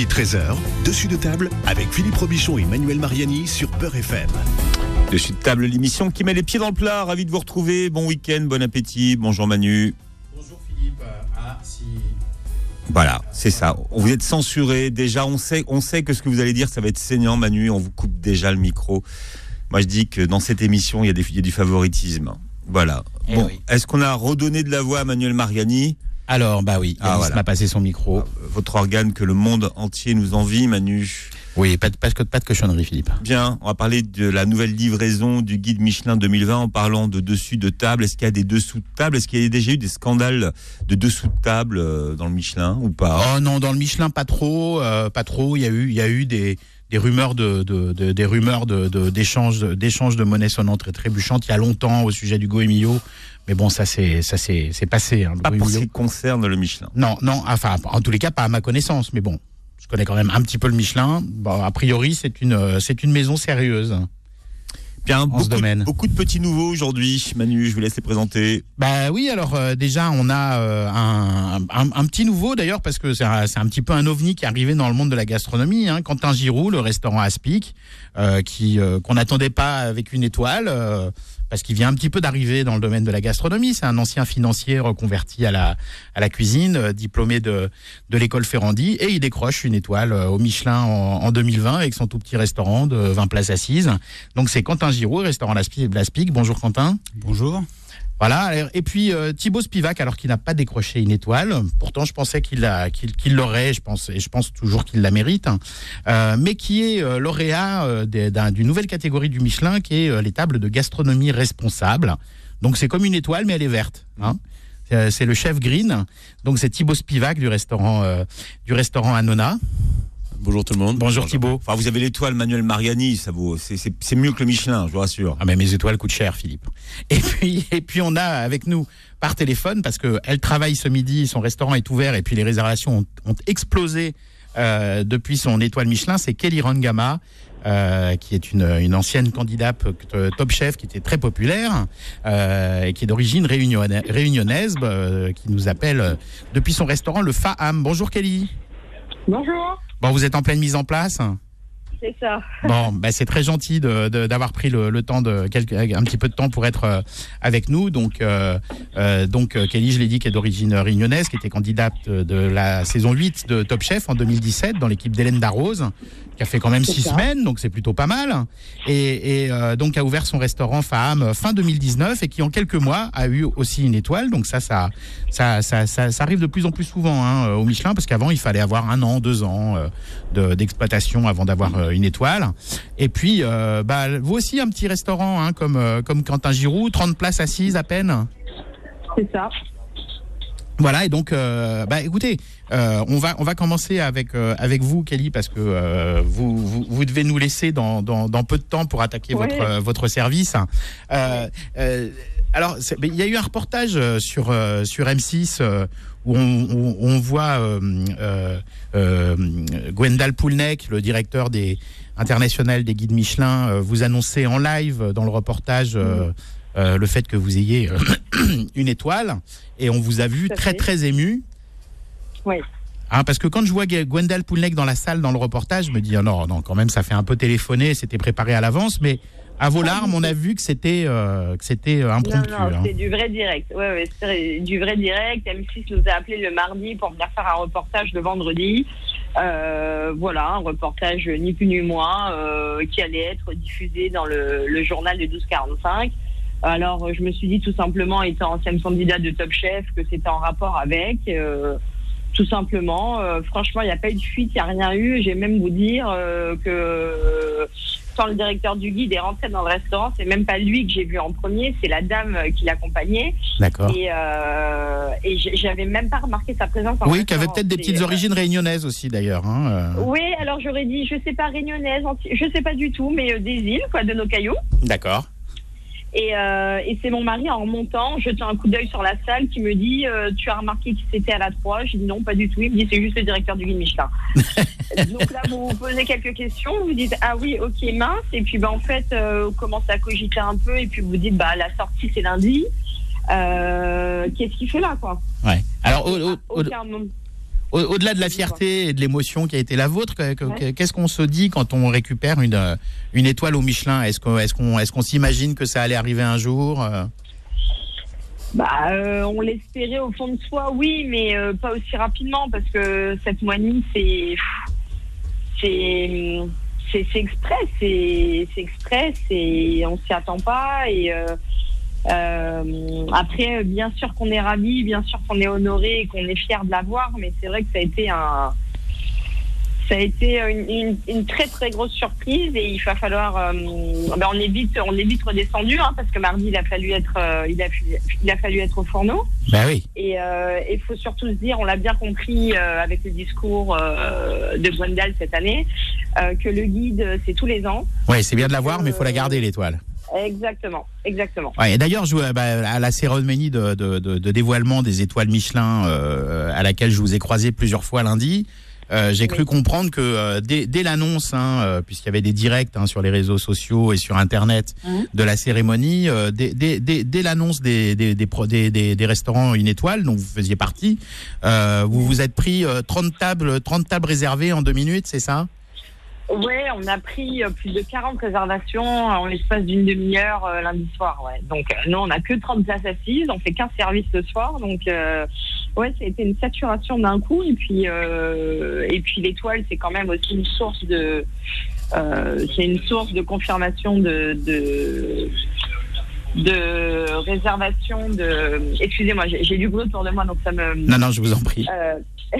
Midi 13h, dessus de table avec Philippe Robichon et Manuel Mariani sur Peur FM. Dessus de table, l'émission qui met les pieds dans le plat. Ravi de vous retrouver. Bon week-end, bon appétit. Bonjour Manu. Bonjour Philippe. Ah, si. Voilà, c'est ça. Vous êtes censuré. Déjà, on sait, on sait que ce que vous allez dire, ça va être saignant, Manu. On vous coupe déjà le micro. Moi, je dis que dans cette émission, il y a, des, il y a du favoritisme. Voilà. Eh bon, oui. est-ce qu'on a redonné de la voix à Manuel Mariani? Alors, bah oui, Ah, Yanis voilà. m'a passé son micro. Votre organe que le monde entier nous envie, Manu. Oui, pas de, pas, de, pas de cochonnerie, Philippe. Bien, on va parler de la nouvelle livraison du guide Michelin 2020 en parlant de dessus de table. Est-ce qu'il y a des dessous de table? Est-ce qu'il y a déjà eu des scandales de dessous de table euh, dans le Michelin ou pas? Oh non, dans le Michelin, pas trop, euh, pas trop. Il y a eu, il y a eu des, des rumeurs de, de, de- des rumeurs de, de- d'échange, de, monnaie sonnante et trébuchante il y a longtemps au sujet du Emilio. Mais bon, ça c'est, ça c'est, c'est passé. Hein, Pas pour ce qui concerne le Michelin. Non, non, enfin, en tous les cas, pas à ma connaissance. Mais bon, je connais quand même un petit peu le Michelin. Bon, a priori, c'est une, euh, c'est une maison sérieuse. Bien, beaucoup, ce domaine. beaucoup de petits nouveaux aujourd'hui. Manu, je vous laisse les présenter. Bah oui, alors euh, déjà on a euh, un, un, un petit nouveau d'ailleurs parce que c'est un, un petit peu un ovni qui est arrivé dans le monde de la gastronomie. Hein. Quentin Giroud, le restaurant Aspic, euh, qui qu'on n'attendait pas avec une étoile. Parce qu'il vient un petit peu d'arriver dans le domaine de la gastronomie. C'est un ancien financier reconverti à la, à la cuisine, euh, diplômé de, de l'école Ferrandi, et il décroche une étoile euh, au Michelin en, en 2020 avec son tout petit restaurant de 20 places assises. Donc c'est Quentin Giroud, restaurant. L'Aspic. Bonjour Quentin. Bonjour. Voilà. Et puis euh, Thibaut Spivak, alors qu'il n'a pas décroché une étoile, pourtant je pensais qu'il l'a- qu'il qu'il l'aurait, je pense, et je pense toujours qu'il la mérite, hein, euh, mais qui est euh, lauréat euh, d'une nouvelle catégorie du Michelin, qui est les tables de gastronomie responsable. Donc c'est comme une étoile, mais elle est verte. hein. C'est le chef Green. Donc c'est Thibaut Spivak du restaurant du restaurant Anona. Bonjour tout le monde. Bonjour Thibaut. Enfin, vous avez l'étoile Manuel Mariani, ça vaut, c'est- mieux que le Michelin, je vous rassure. Ah mais mes étoiles coûtent cher, Philippe. Et puis et puis on a avec nous par téléphone parce que elle travaille ce midi, son restaurant est ouvert et puis les réservations ont, ont explosé euh, depuis son étoile Michelin. C'est Kelly Rangama. euh, qui est une, une ancienne candidate euh, top chef qui était très populaire euh, et qui est d'origine réunionna- réunionnaise, euh, qui nous appelle depuis son restaurant le Faham. Bonjour Kelly. Bonjour, Bon, vous êtes en pleine mise en place. C'est ça. Bon, bah, c'est très gentil de- de- d'avoir pris le, le temps de quelques, un petit peu de temps pour être euh, avec nous. Donc, euh, euh, donc Kelly, je l'ai dit, qui est d'origine réunionnaise, qui était candidate de la saison 8 de Top Chef en 2017 dans l'équipe d'Hélène Darroze, qui a fait quand même C'est six ça. semaines, donc c'est plutôt pas mal. Et, et, euh, donc a ouvert son restaurant Faham fin 2019 et qui en quelques mois a eu aussi une étoile. Donc ça, ça, ça, ça, ça, ça arrive de plus en plus souvent hein, au Michelin parce qu'avant il fallait avoir un an, deux ans euh, de- d'exploitation avant d'avoir une étoile. Et puis, euh, bah, vous aussi un petit restaurant hein, comme euh, comme Quentin Giroud, 30 places assises à peine. C'est ça. Voilà, et donc, euh, bah, écoutez, euh, on va on va commencer avec euh, avec vous, Kelly, parce que euh, vous, vous vous devez nous laisser dans dans, dans peu de temps pour attaquer votre euh, votre service. Euh, euh, alors, il y a eu un reportage euh, sur euh, sur M6 euh, où on, voit euh, euh, euh, Gwendal Poulnek, le directeur des international des guides Michelin, euh, vous annoncer en live euh, dans le reportage euh, le fait que vous ayez une étoile et on vous a vu très fait. très ému. Oui. Hein, parce que quand je vois Gwendal Poulnek dans la salle, dans le reportage, je me dis, ah non, non, quand même, ça fait un peu téléphoner, c'était préparé à l'avance, mais à vos larmes, on a vu que c'était euh, que c'était euh, Non, impromptu. non, hein. c'est du vrai direct. Ouais, ouais, c'est du vrai direct. M6 nous a appelé le mardi pour venir faire un reportage le vendredi. Euh, voilà, un reportage ni plus ni moins euh, qui allait être diffusé dans le, le journal de 1245. Alors, je me suis dit tout simplement, étant ancienne candidate de Top Chef, que c'était en rapport avec. tout simplement, franchement, il n'y a pas eu de fuite, il n'y a rien eu. J'ai même vous dire que quand le directeur du guide est rentré dans le restaurant, c'est même pas lui que j'ai vu en premier, c'est la dame euh, qui l'accompagnait. D'accord. Et, euh, et j'avais même pas remarqué sa présence. en Oui, qui avait peut-être des petites euh, origines réunionnaises aussi, d'ailleurs. Hein, euh. Oui, alors j'aurais dit, je sais pas, réunionnaise, je sais pas du tout, mais des îles, quoi, de nos cailloux. D'accord. Et, euh, et c'est mon mari en remontant, jetant un coup d'œil sur la salle, qui me dit euh, Tu as remarqué qui c'était à la 3 J'ai dit non, pas du tout. Il me dit C'est juste le directeur du guide Michelin. Donc là, vous vous posez quelques questions, vous dites Ah oui, ok, mince. Et puis bah, en fait, euh, vous commencez à cogiter un peu, et puis vous dites bah, La sortie, c'est lundi. Euh, Qu'est-ce qu'il fait là, quoi? Ouais. Alors, au- au- au- Au-delà de la fierté et de l'émotion qui a été la vôtre, qu'est-ce qu'on se dit quand on récupère une, une étoile au Michelin? Est-ce qu'on est qu'on est qu'on s'imagine que ça allait arriver un jour bah, euh, on l'espérait au fond de soi, oui, mais euh, pas aussi rapidement parce que cette moinie, c'est c'est c'est exprès, c'est exprès, c'est on s'y attend pas et euh, euh, après, bien sûr qu'on est ravis, bien sûr qu'on est honoré et qu'on est fier de l'avoir, mais c'est vrai que ça a été un, ça a été une, une, très très grosse surprise et il va falloir, euh, ben on est vite, on est vite redescendu hein, parce que mardi il a fallu être, euh, il a, il a fallu être au fourneau. Ben oui. Et il faut surtout se dire, on l'a bien compris avec le discours de Gwendal cette année, que le guide c'est tous les ans. Oui, c'est bien de l'avoir, mais il faut la garder l'étoile. Exactement, exactement. Ouais, et d'ailleurs, bah, à la cérémonie de, de, de, dévoilement des étoiles Michelin, euh, à laquelle je vous ai croisé plusieurs fois lundi, euh, j'ai cru comprendre que euh, dès, dès l'annonce, hein, euh, puisqu'il y avait des directs hein, sur les réseaux sociaux et sur Internet mhm. de la cérémonie, euh, dès, dès, dès, l'annonce des, des, des, des, des, restaurants une étoile, dont vous faisiez partie, vous vous êtes pris 30 tables, 30 tables réservées en deux minutes, c'est ça? Oui, on a pris euh, plus de 40 réservations en l'espace d'une demi-heure euh, lundi soir. Ouais. Donc, euh, nous, on n'a que 30 places assises, on fait 15 services le soir. Donc, euh, ouais, ça a été une saturation d'un coup. Et puis, et puis l'étoile, c'est quand même aussi une source de, c'est une source de confirmation de, de de réservation de excusez-moi j'ai du bruit autour de moi donc ça me non non je vous en prie Euh,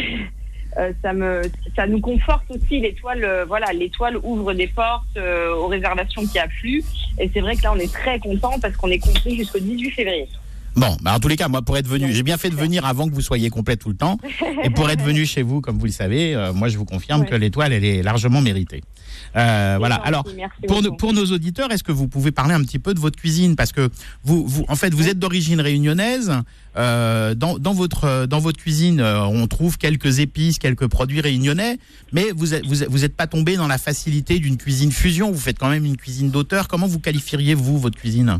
ça me, ça nous conforte aussi. L'étoile, euh, voilà, l'étoile ouvre des portes euh, aux réservations qui affluent. Et c'est vrai que là, on est très content parce qu'on est compris jusqu'au 18 février. Bon, bah en tous les cas, moi, pour être venu, j'ai bien fait de venir avant que vous soyez complet tout le temps. Et pour être venu chez vous, comme vous le savez, moi, je vous confirme que l'étoile, elle est largement méritée. Euh, voilà. Alors, pour, pour nos auditeurs, est-ce que vous pouvez parler un petit peu de votre cuisine? Parce que vous, vous en fait, vous êtes d'origine réunionnaise. Euh, dans, dans, votre, dans votre cuisine, euh, on trouve quelques épices, quelques produits réunionnais, mais vous n'êtes vous, vous êtes pas tombé dans la facilité d'une cuisine fusion. Vous faites quand même une cuisine d'auteur. Comment vous qualifieriez, vous, votre cuisine?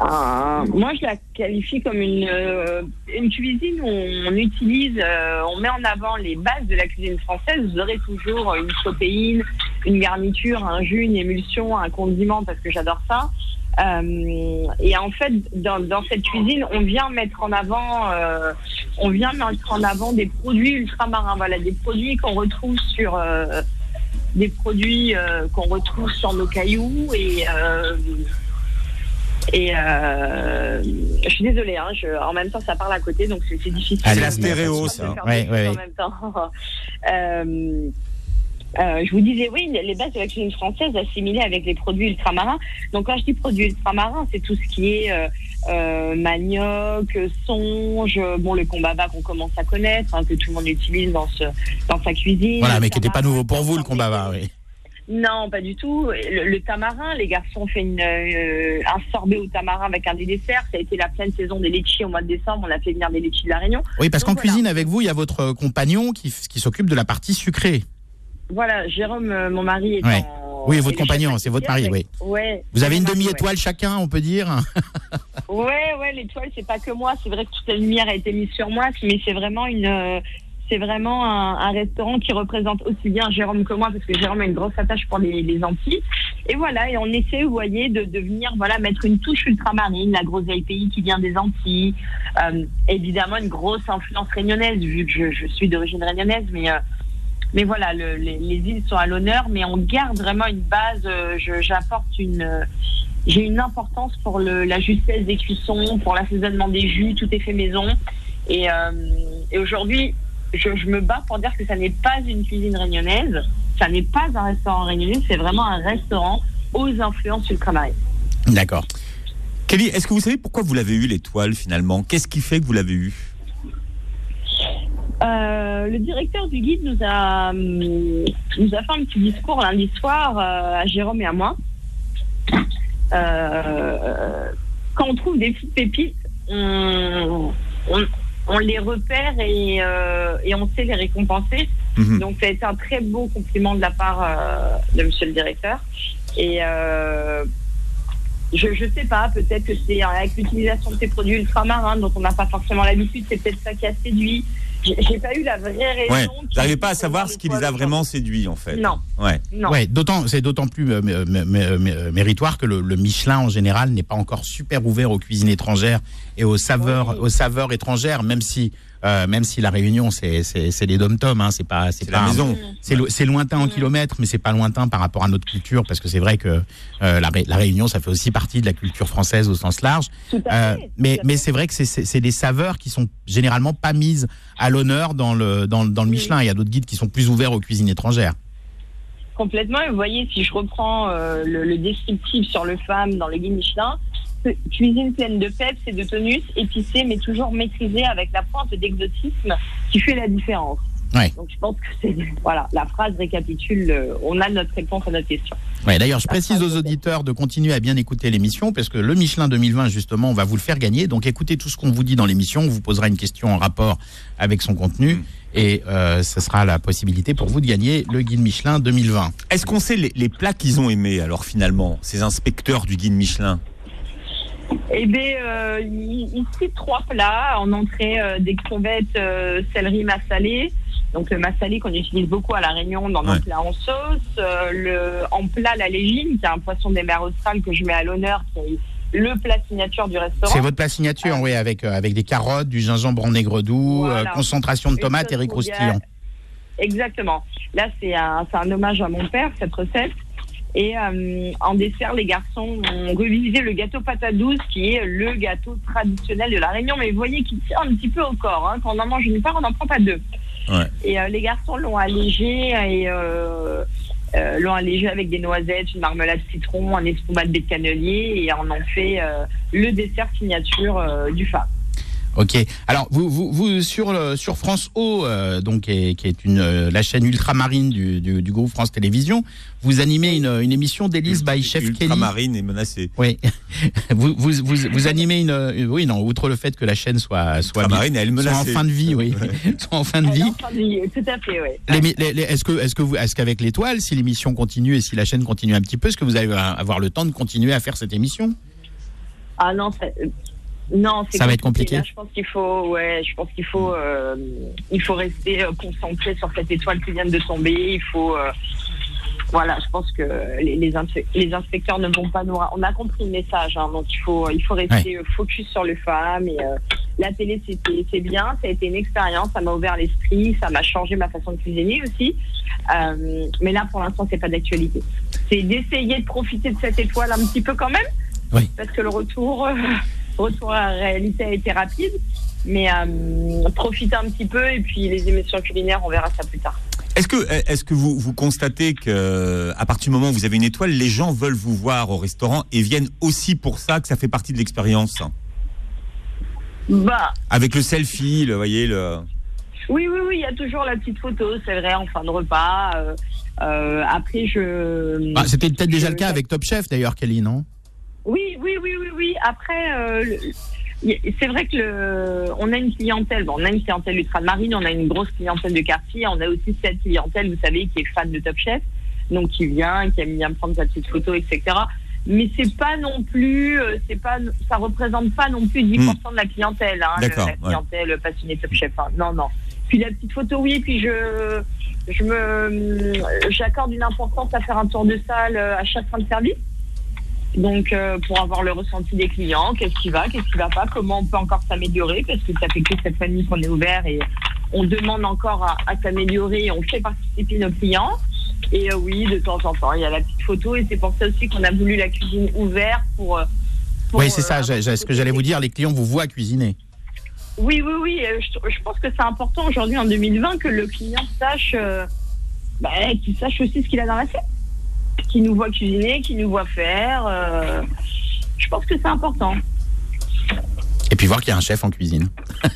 Ah, moi, je la qualifie comme une, euh, une cuisine où on utilise, euh, on met en avant les bases de la cuisine française. Vous aurez toujours une protéine, une garniture, un jus, une émulsion, un condiment, parce que j'adore ça. Euh, et en fait, dans, dans, cette cuisine, on vient mettre en avant, on vient mettre en avant des produits ultramarins. Voilà, des produits qu'on retrouve sur des produits qu'on retrouve sur nos cailloux et et euh, je suis désolée, hein, je, en même temps ça parle à côté, donc c'est difficile. C'est la stéréo, ça. Ouais, ouais, en même temps. euh, euh, je vous disais, oui, les bases de la cuisine française assimilées avec les produits ultramarins. Donc, quand je dis produits ultramarins, c'est tout ce qui est euh, euh manioc, songe, bon, le combaba qu'on commence à connaître, hein, que tout le monde utilise dans, ce, dans sa cuisine. Voilà, mais qui n'était pas nouveau pour vous, le combaba, oui. Non, pas du tout. Le, tamarin, les garçons ont fait une, euh, un sorbet au tamarin avec un des desserts. Ça a été la pleine saison des litchis au mois de décembre. On a fait venir des litchis de la Réunion. Oui, parce qu'en cuisine avec vous, il y a votre compagnon qui, qui s'occupe de la partie sucrée. Voilà, Jérôme, euh, mon mari, est Oui, votre compagnon, c'est votre mari, oui. Ouais. Vous avez une demi-étoile chacun, on peut dire Ouais, ouais, l'étoile, c'est pas que moi. C'est vrai que toute la lumière a été mise sur moi, mais c'est vraiment une, euh, c'est vraiment un, restaurant qui représente aussi bien Jérôme que moi, parce que Jérôme a une grosse attache pour les, les Antilles. Et voilà, et on essaie, vous voyez, de, venir voilà, mettre une touche ultramarine, la groseille pays qui vient des Antilles. Euh, évidemment, une grosse influence réunionnaise, vu que je, suis d'origine réunionnaise, mais... Euh, mais voilà, les, îles sont à l'honneur, mais on garde vraiment une base. Euh, j'apporte une, j'ai une importance pour le, la justesse des cuissons, pour l'assaisonnement des jus, tout est fait maison. Et aujourd'hui, je, me bats pour dire que ça n'est pas une cuisine réunionnaise, ça n'est pas un restaurant réunionnais, c'est vraiment un restaurant aux influences ultramarines. D'accord. Kelly, est-ce que vous savez pourquoi vous l'avez eu l'étoile finalement? Qu'est-ce qui fait que vous l'avez eu? Euh, le directeur du guide nous a, hum, nous a fait un petit discours lundi soir euh, à Jérôme et à moi. Euh, quand on trouve des petites pépites, on, on les repère et, euh, et, on sait les récompenser. Mhm. Donc ça a été un très beau compliment de la part euh, de Monsieur le directeur. Et euh, je ne sais pas, peut-être que c'est avec l'utilisation de ces produits ultramarins dont on n'a pas forcément l'habitude, c'est peut-être ça qui a séduit. J'ai pas eu la vraie raison. Ouais. Vous n'arrivez pas à savoir ce qui les a vraiment séduits, en fait. Non. Ouais. Non. Ouais, d'autant, c'est d'autant plus euh, mé- mé- mé- mé- méritoire que le, le Michelin en général n'est pas encore super ouvert aux cuisines étrangères et aux saveurs, Oui. aux saveurs étrangères, même si, euh, même si la Réunion c'est les dom-toms, hein, c'est pas c'est pas la maison. c'est lo- c'est lointain en kilomètres, mais c'est pas lointain par rapport à notre culture, parce que c'est vrai que euh, la, Ré- la Réunion, ça fait aussi partie de la culture française au sens large. Tout à Euh, mais Tout à mais c'est vrai que c'est- des saveurs qui sont généralement pas mises à l'honneur dans le dans, le- dans le Oui. Michelin. Il y a d'autres guides qui sont plus ouverts aux cuisines étrangères. Complètement. Et vous voyez, si je reprends euh, le, le descriptif sur le femme dans le guide Michelin, cuisine pleine de peps et de tonus, épicée, mais toujours maîtrisée avec la pointe d'exotisme qui fait la différence. Ouais. Donc je pense que c'est voilà, la phrase récapitule. euh, on a notre réponse à notre question. Ouais, D'ailleurs, je La précise aux auditeurs de continuer à bien écouter l'émission parce que le Michelin 2020, justement, on va vous le faire gagner. Donc écoutez tout ce qu'on vous dit dans l'émission. On vous posera une question en rapport avec son contenu Mm. et euh, ce sera la possibilité pour vous de gagner le guide Michelin 2020. Est-ce qu'on sait les, les plats qu'ils ont aimés, alors, finalement, ces inspecteurs du guide Michelin? Eh bien, euh, cite trois plats en entrée euh, des crevettes euh, céleri massalé. Donc le massalé qu'on utilise beaucoup à la Réunion dans nos Ouais. plats en sauce. Euh, le, en plat la légine, qui est un poisson des mers australes que je mets à l'honneur, qui est le plat signature du restaurant. C'est votre plat signature, oui, avec, euh, avec des carottes, du gingembre en aigre doux, Voilà. euh, concentration de Une tomates et riz croustillant. Exactement. Là, c'est un, c'est un hommage à mon père, cette recette. Et euh, en dessert, les garçons ont revisité le gâteau patate douce, qui est le gâteau traditionnel de la Réunion. Mais vous voyez qu'il tient un petit peu au corps. Hein. Quand on en mange une part, on n'en prend pas deux. Ouais. Et euh, les garçons l'ont allégé et euh, euh, l'ont allégé avec des noisettes, une marmelade citron, un espumade de cannelier et en ont fait euh, le dessert signature euh, du FAB. Ok. Alors, vous, vous, vous sur, le- sur France O, euh, donc, qui est, qui est une, euh, la chaîne ultramarine du, du, du groupe France Télévisions, vous animez une, une émission d'Élise by Chef Kelly. Ultramarine est menacée. Oui. vous, vous, vous, vous animez une, une- Oui, non, outre le fait que la chaîne soit, soit, Ultramarine, elle est soit en fin de vie, oui. soit en fin de vie. Tout à fait, oui. Les- les- les- Est-ce que, est-ce que vous, est-ce qu'avec l'étoile, si l'émission continue et si la chaîne continue un petit peu, est-ce que vous allez avoir le temps de continuer à faire cette émission? Ah non, euh, non, Ça va être compliqué. Là, je pense qu'il faut, ouais, je pense qu'il faut, euh, il faut rester euh, concentré sur cette étoile qui vient de tomber. Il faut, euh, voilà, je pense que les, les, inspe- les inspecteurs ne vont pas nous. On a compris le message, hein, donc il faut, il faut rester euh, focus sur le femme. Et euh, la télé, c'était, c'est bien, ça a été une expérience, ça m'a ouvert l'esprit, ça m'a changé ma façon de cuisiner aussi. Euh, mais là, pour l'instant, c'est pas d'actualité. C'est d'essayer de profiter de cette étoile un petit peu quand même, Oui. parce que le retour, euh, retour à la réalité a été rapide. Mais euh, profiter un petit peu et puis les émissions culinaires, on verra ça plus tard. Est-ce que, est-ce que vous, vous constatez que à partir du moment où vous avez une étoile, les gens veulent vous voir au restaurant et viennent aussi pour ça, que ça fait partie de l'expérience? Bah, Avec le selfie, le, voyez, le... Oui, oui, oui, il y a toujours la petite photo, c'est vrai, en fin de repas. Euh, euh, après, je. Ah, C'était peut-être déjà je- le cas avec Top Chef d'ailleurs, Kelly, non? Oui, oui, oui, oui, oui. Après, euh, le- c'est vrai que le, on a une clientèle. Bon, on a une clientèle ultramarine, on a une grosse clientèle de quartier. On a aussi cette clientèle, vous savez, qui est fan de Top Chef, donc qui vient, qui aime bien prendre sa petite photo, etc. Mais c'est pas non plus, euh, c'est pas, ça représente pas non plus 10% de la clientèle, hein, le- la ouais. clientèle passionnée Top Chef. hein. Non, non. Puis la petite photo, oui. Puis je, je me, j'accorde une importance à faire un tour de salle euh, à chaque fin de service. Donc, euh, pour avoir le ressenti des clients, qu'est-ce qui va, qu'est-ce qui va pas, comment on peut encore s'améliorer, parce que ça fait que cette famille qu'on est ouvert et on demande encore à, à s'améliorer on fait participer nos clients. Et euh, oui, de temps en temps, il y a la petite photo et c'est pour ça aussi qu'on a voulu la cuisine ouverte pour. euh, pour, Oui, c'est euh, ça. j'ai- ce que j'allais vous dire, les clients vous voient cuisiner. oui, oui, oui. euh, Je, je pense que c'est important aujourd'hui en 2020 que le client sache, euh, bah, qu'il sache aussi ce qu'il a dans l'assiette, qu'il nous voit cuisiner, qu'il nous voit faire. euh, je pense que c'est important. Et puis voir qu'il y a un chef en cuisine.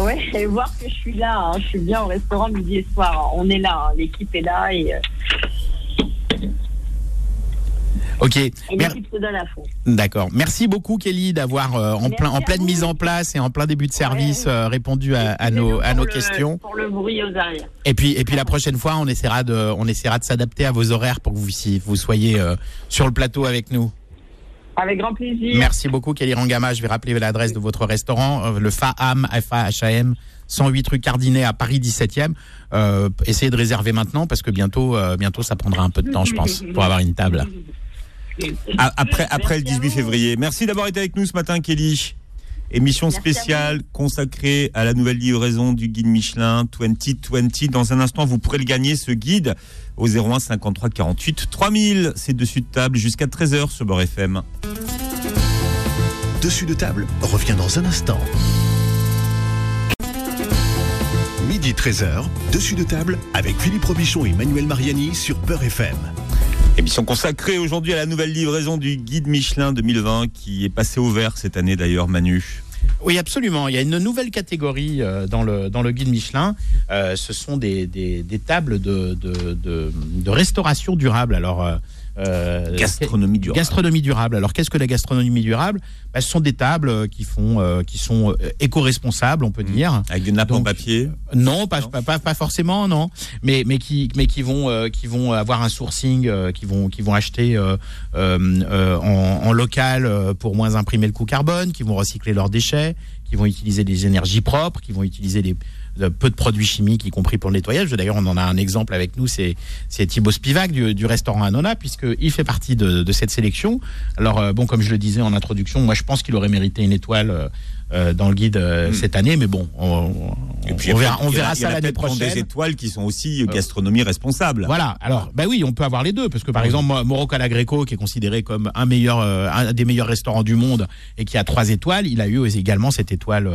Ouais, et voir que je suis là. hein. Je suis bien au restaurant midi et soir. hein. On est là, hein. l'équipe est là et, euh, Ok. Mer-. D'accord. Merci beaucoup, Kelly, d'avoir euh, en, plein, en pleine vous. mise en place et en plein début de service Ouais. euh, répondu à, à nos, à nos le- questions. Pour le bruit aux arrières. Et puis, et puis la prochaine fois, on essaiera de, on essaiera de s'adapter à vos horaires pour que vous, si vous soyez euh, sur le plateau avec nous. Avec grand plaisir. Merci beaucoup, Kelly Rangama. Je vais rappeler l'adresse de votre restaurant, le FAHAM, F-A-H-A-M, 108 rue Cardinet à Paris 17e. Euh, essayez de réserver maintenant parce que bientôt, euh, bientôt, ça prendra un peu de temps, je pense, pour avoir une table. A- Après, après le Merci à 18 vous. février. Merci d'avoir été avec nous ce matin, Kelly. Émission spéciale consacrée à la nouvelle livraison du guide Michelin 2020. Dans un instant, vous pourrez le gagner, ce guide, au 01 53 48 3000. C'est dessus de table jusqu'à 13h sur Beurre FM. Dessus de table revient dans un instant. Midi 13h, dessus de table avec Philippe Robichon et Manuel Mariani sur Peur FM. Émission consacrée aujourd'hui à la nouvelle livraison du guide Michelin 2020 qui est passé au vert cette année d'ailleurs, Manu. Oui, absolument. Il y a une nouvelle catégorie euh, dans, le, dans le guide Michelin. Euh, ce sont des, des, des tables de, de, de, de restauration durable. Alors, euh, Gastronomie durable. Gastronomie durable. Alors, qu'est-ce que la gastronomie durable? Bah, Ce sont des tables euh, qui, font, euh, qui sont éco-responsables, on peut dire. Avec des nappes en papier? Non, pas, Non. Pas, pas, pas forcément, non. Mais, mais, qui, mais qui, vont, qui vont avoir un sourcing, qui, vont, qui vont acheter en, en local pour moins imprimer le coût carbone, qui vont recycler leurs déchets, qui vont utiliser des énergies propres, qui vont utiliser des, peu de produits chimiques, y compris pour le nettoyage. D'ailleurs, on en a un exemple avec nous, c'est Thibaut Spivak du, du restaurant Anona, puisqu'il fait partie de, de cette sélection. Alors, euh, bon, comme je le disais en introduction, moi je pense qu'il aurait mérité une étoile euh, dans le guide euh, Mm. cette année, mais bon, on, on- Et puis on verra, on a- verra en ça a l'année prochaine. des étoiles qui sont aussi euh, gastronomie responsable. Voilà. Alors, bah oui, on peut avoir les deux, parce que par exemple, moi, Moro Calagreco, qui est considéré comme un meilleur, un des meilleurs restaurants du monde et qui a trois étoiles, il a eu également cette étoile,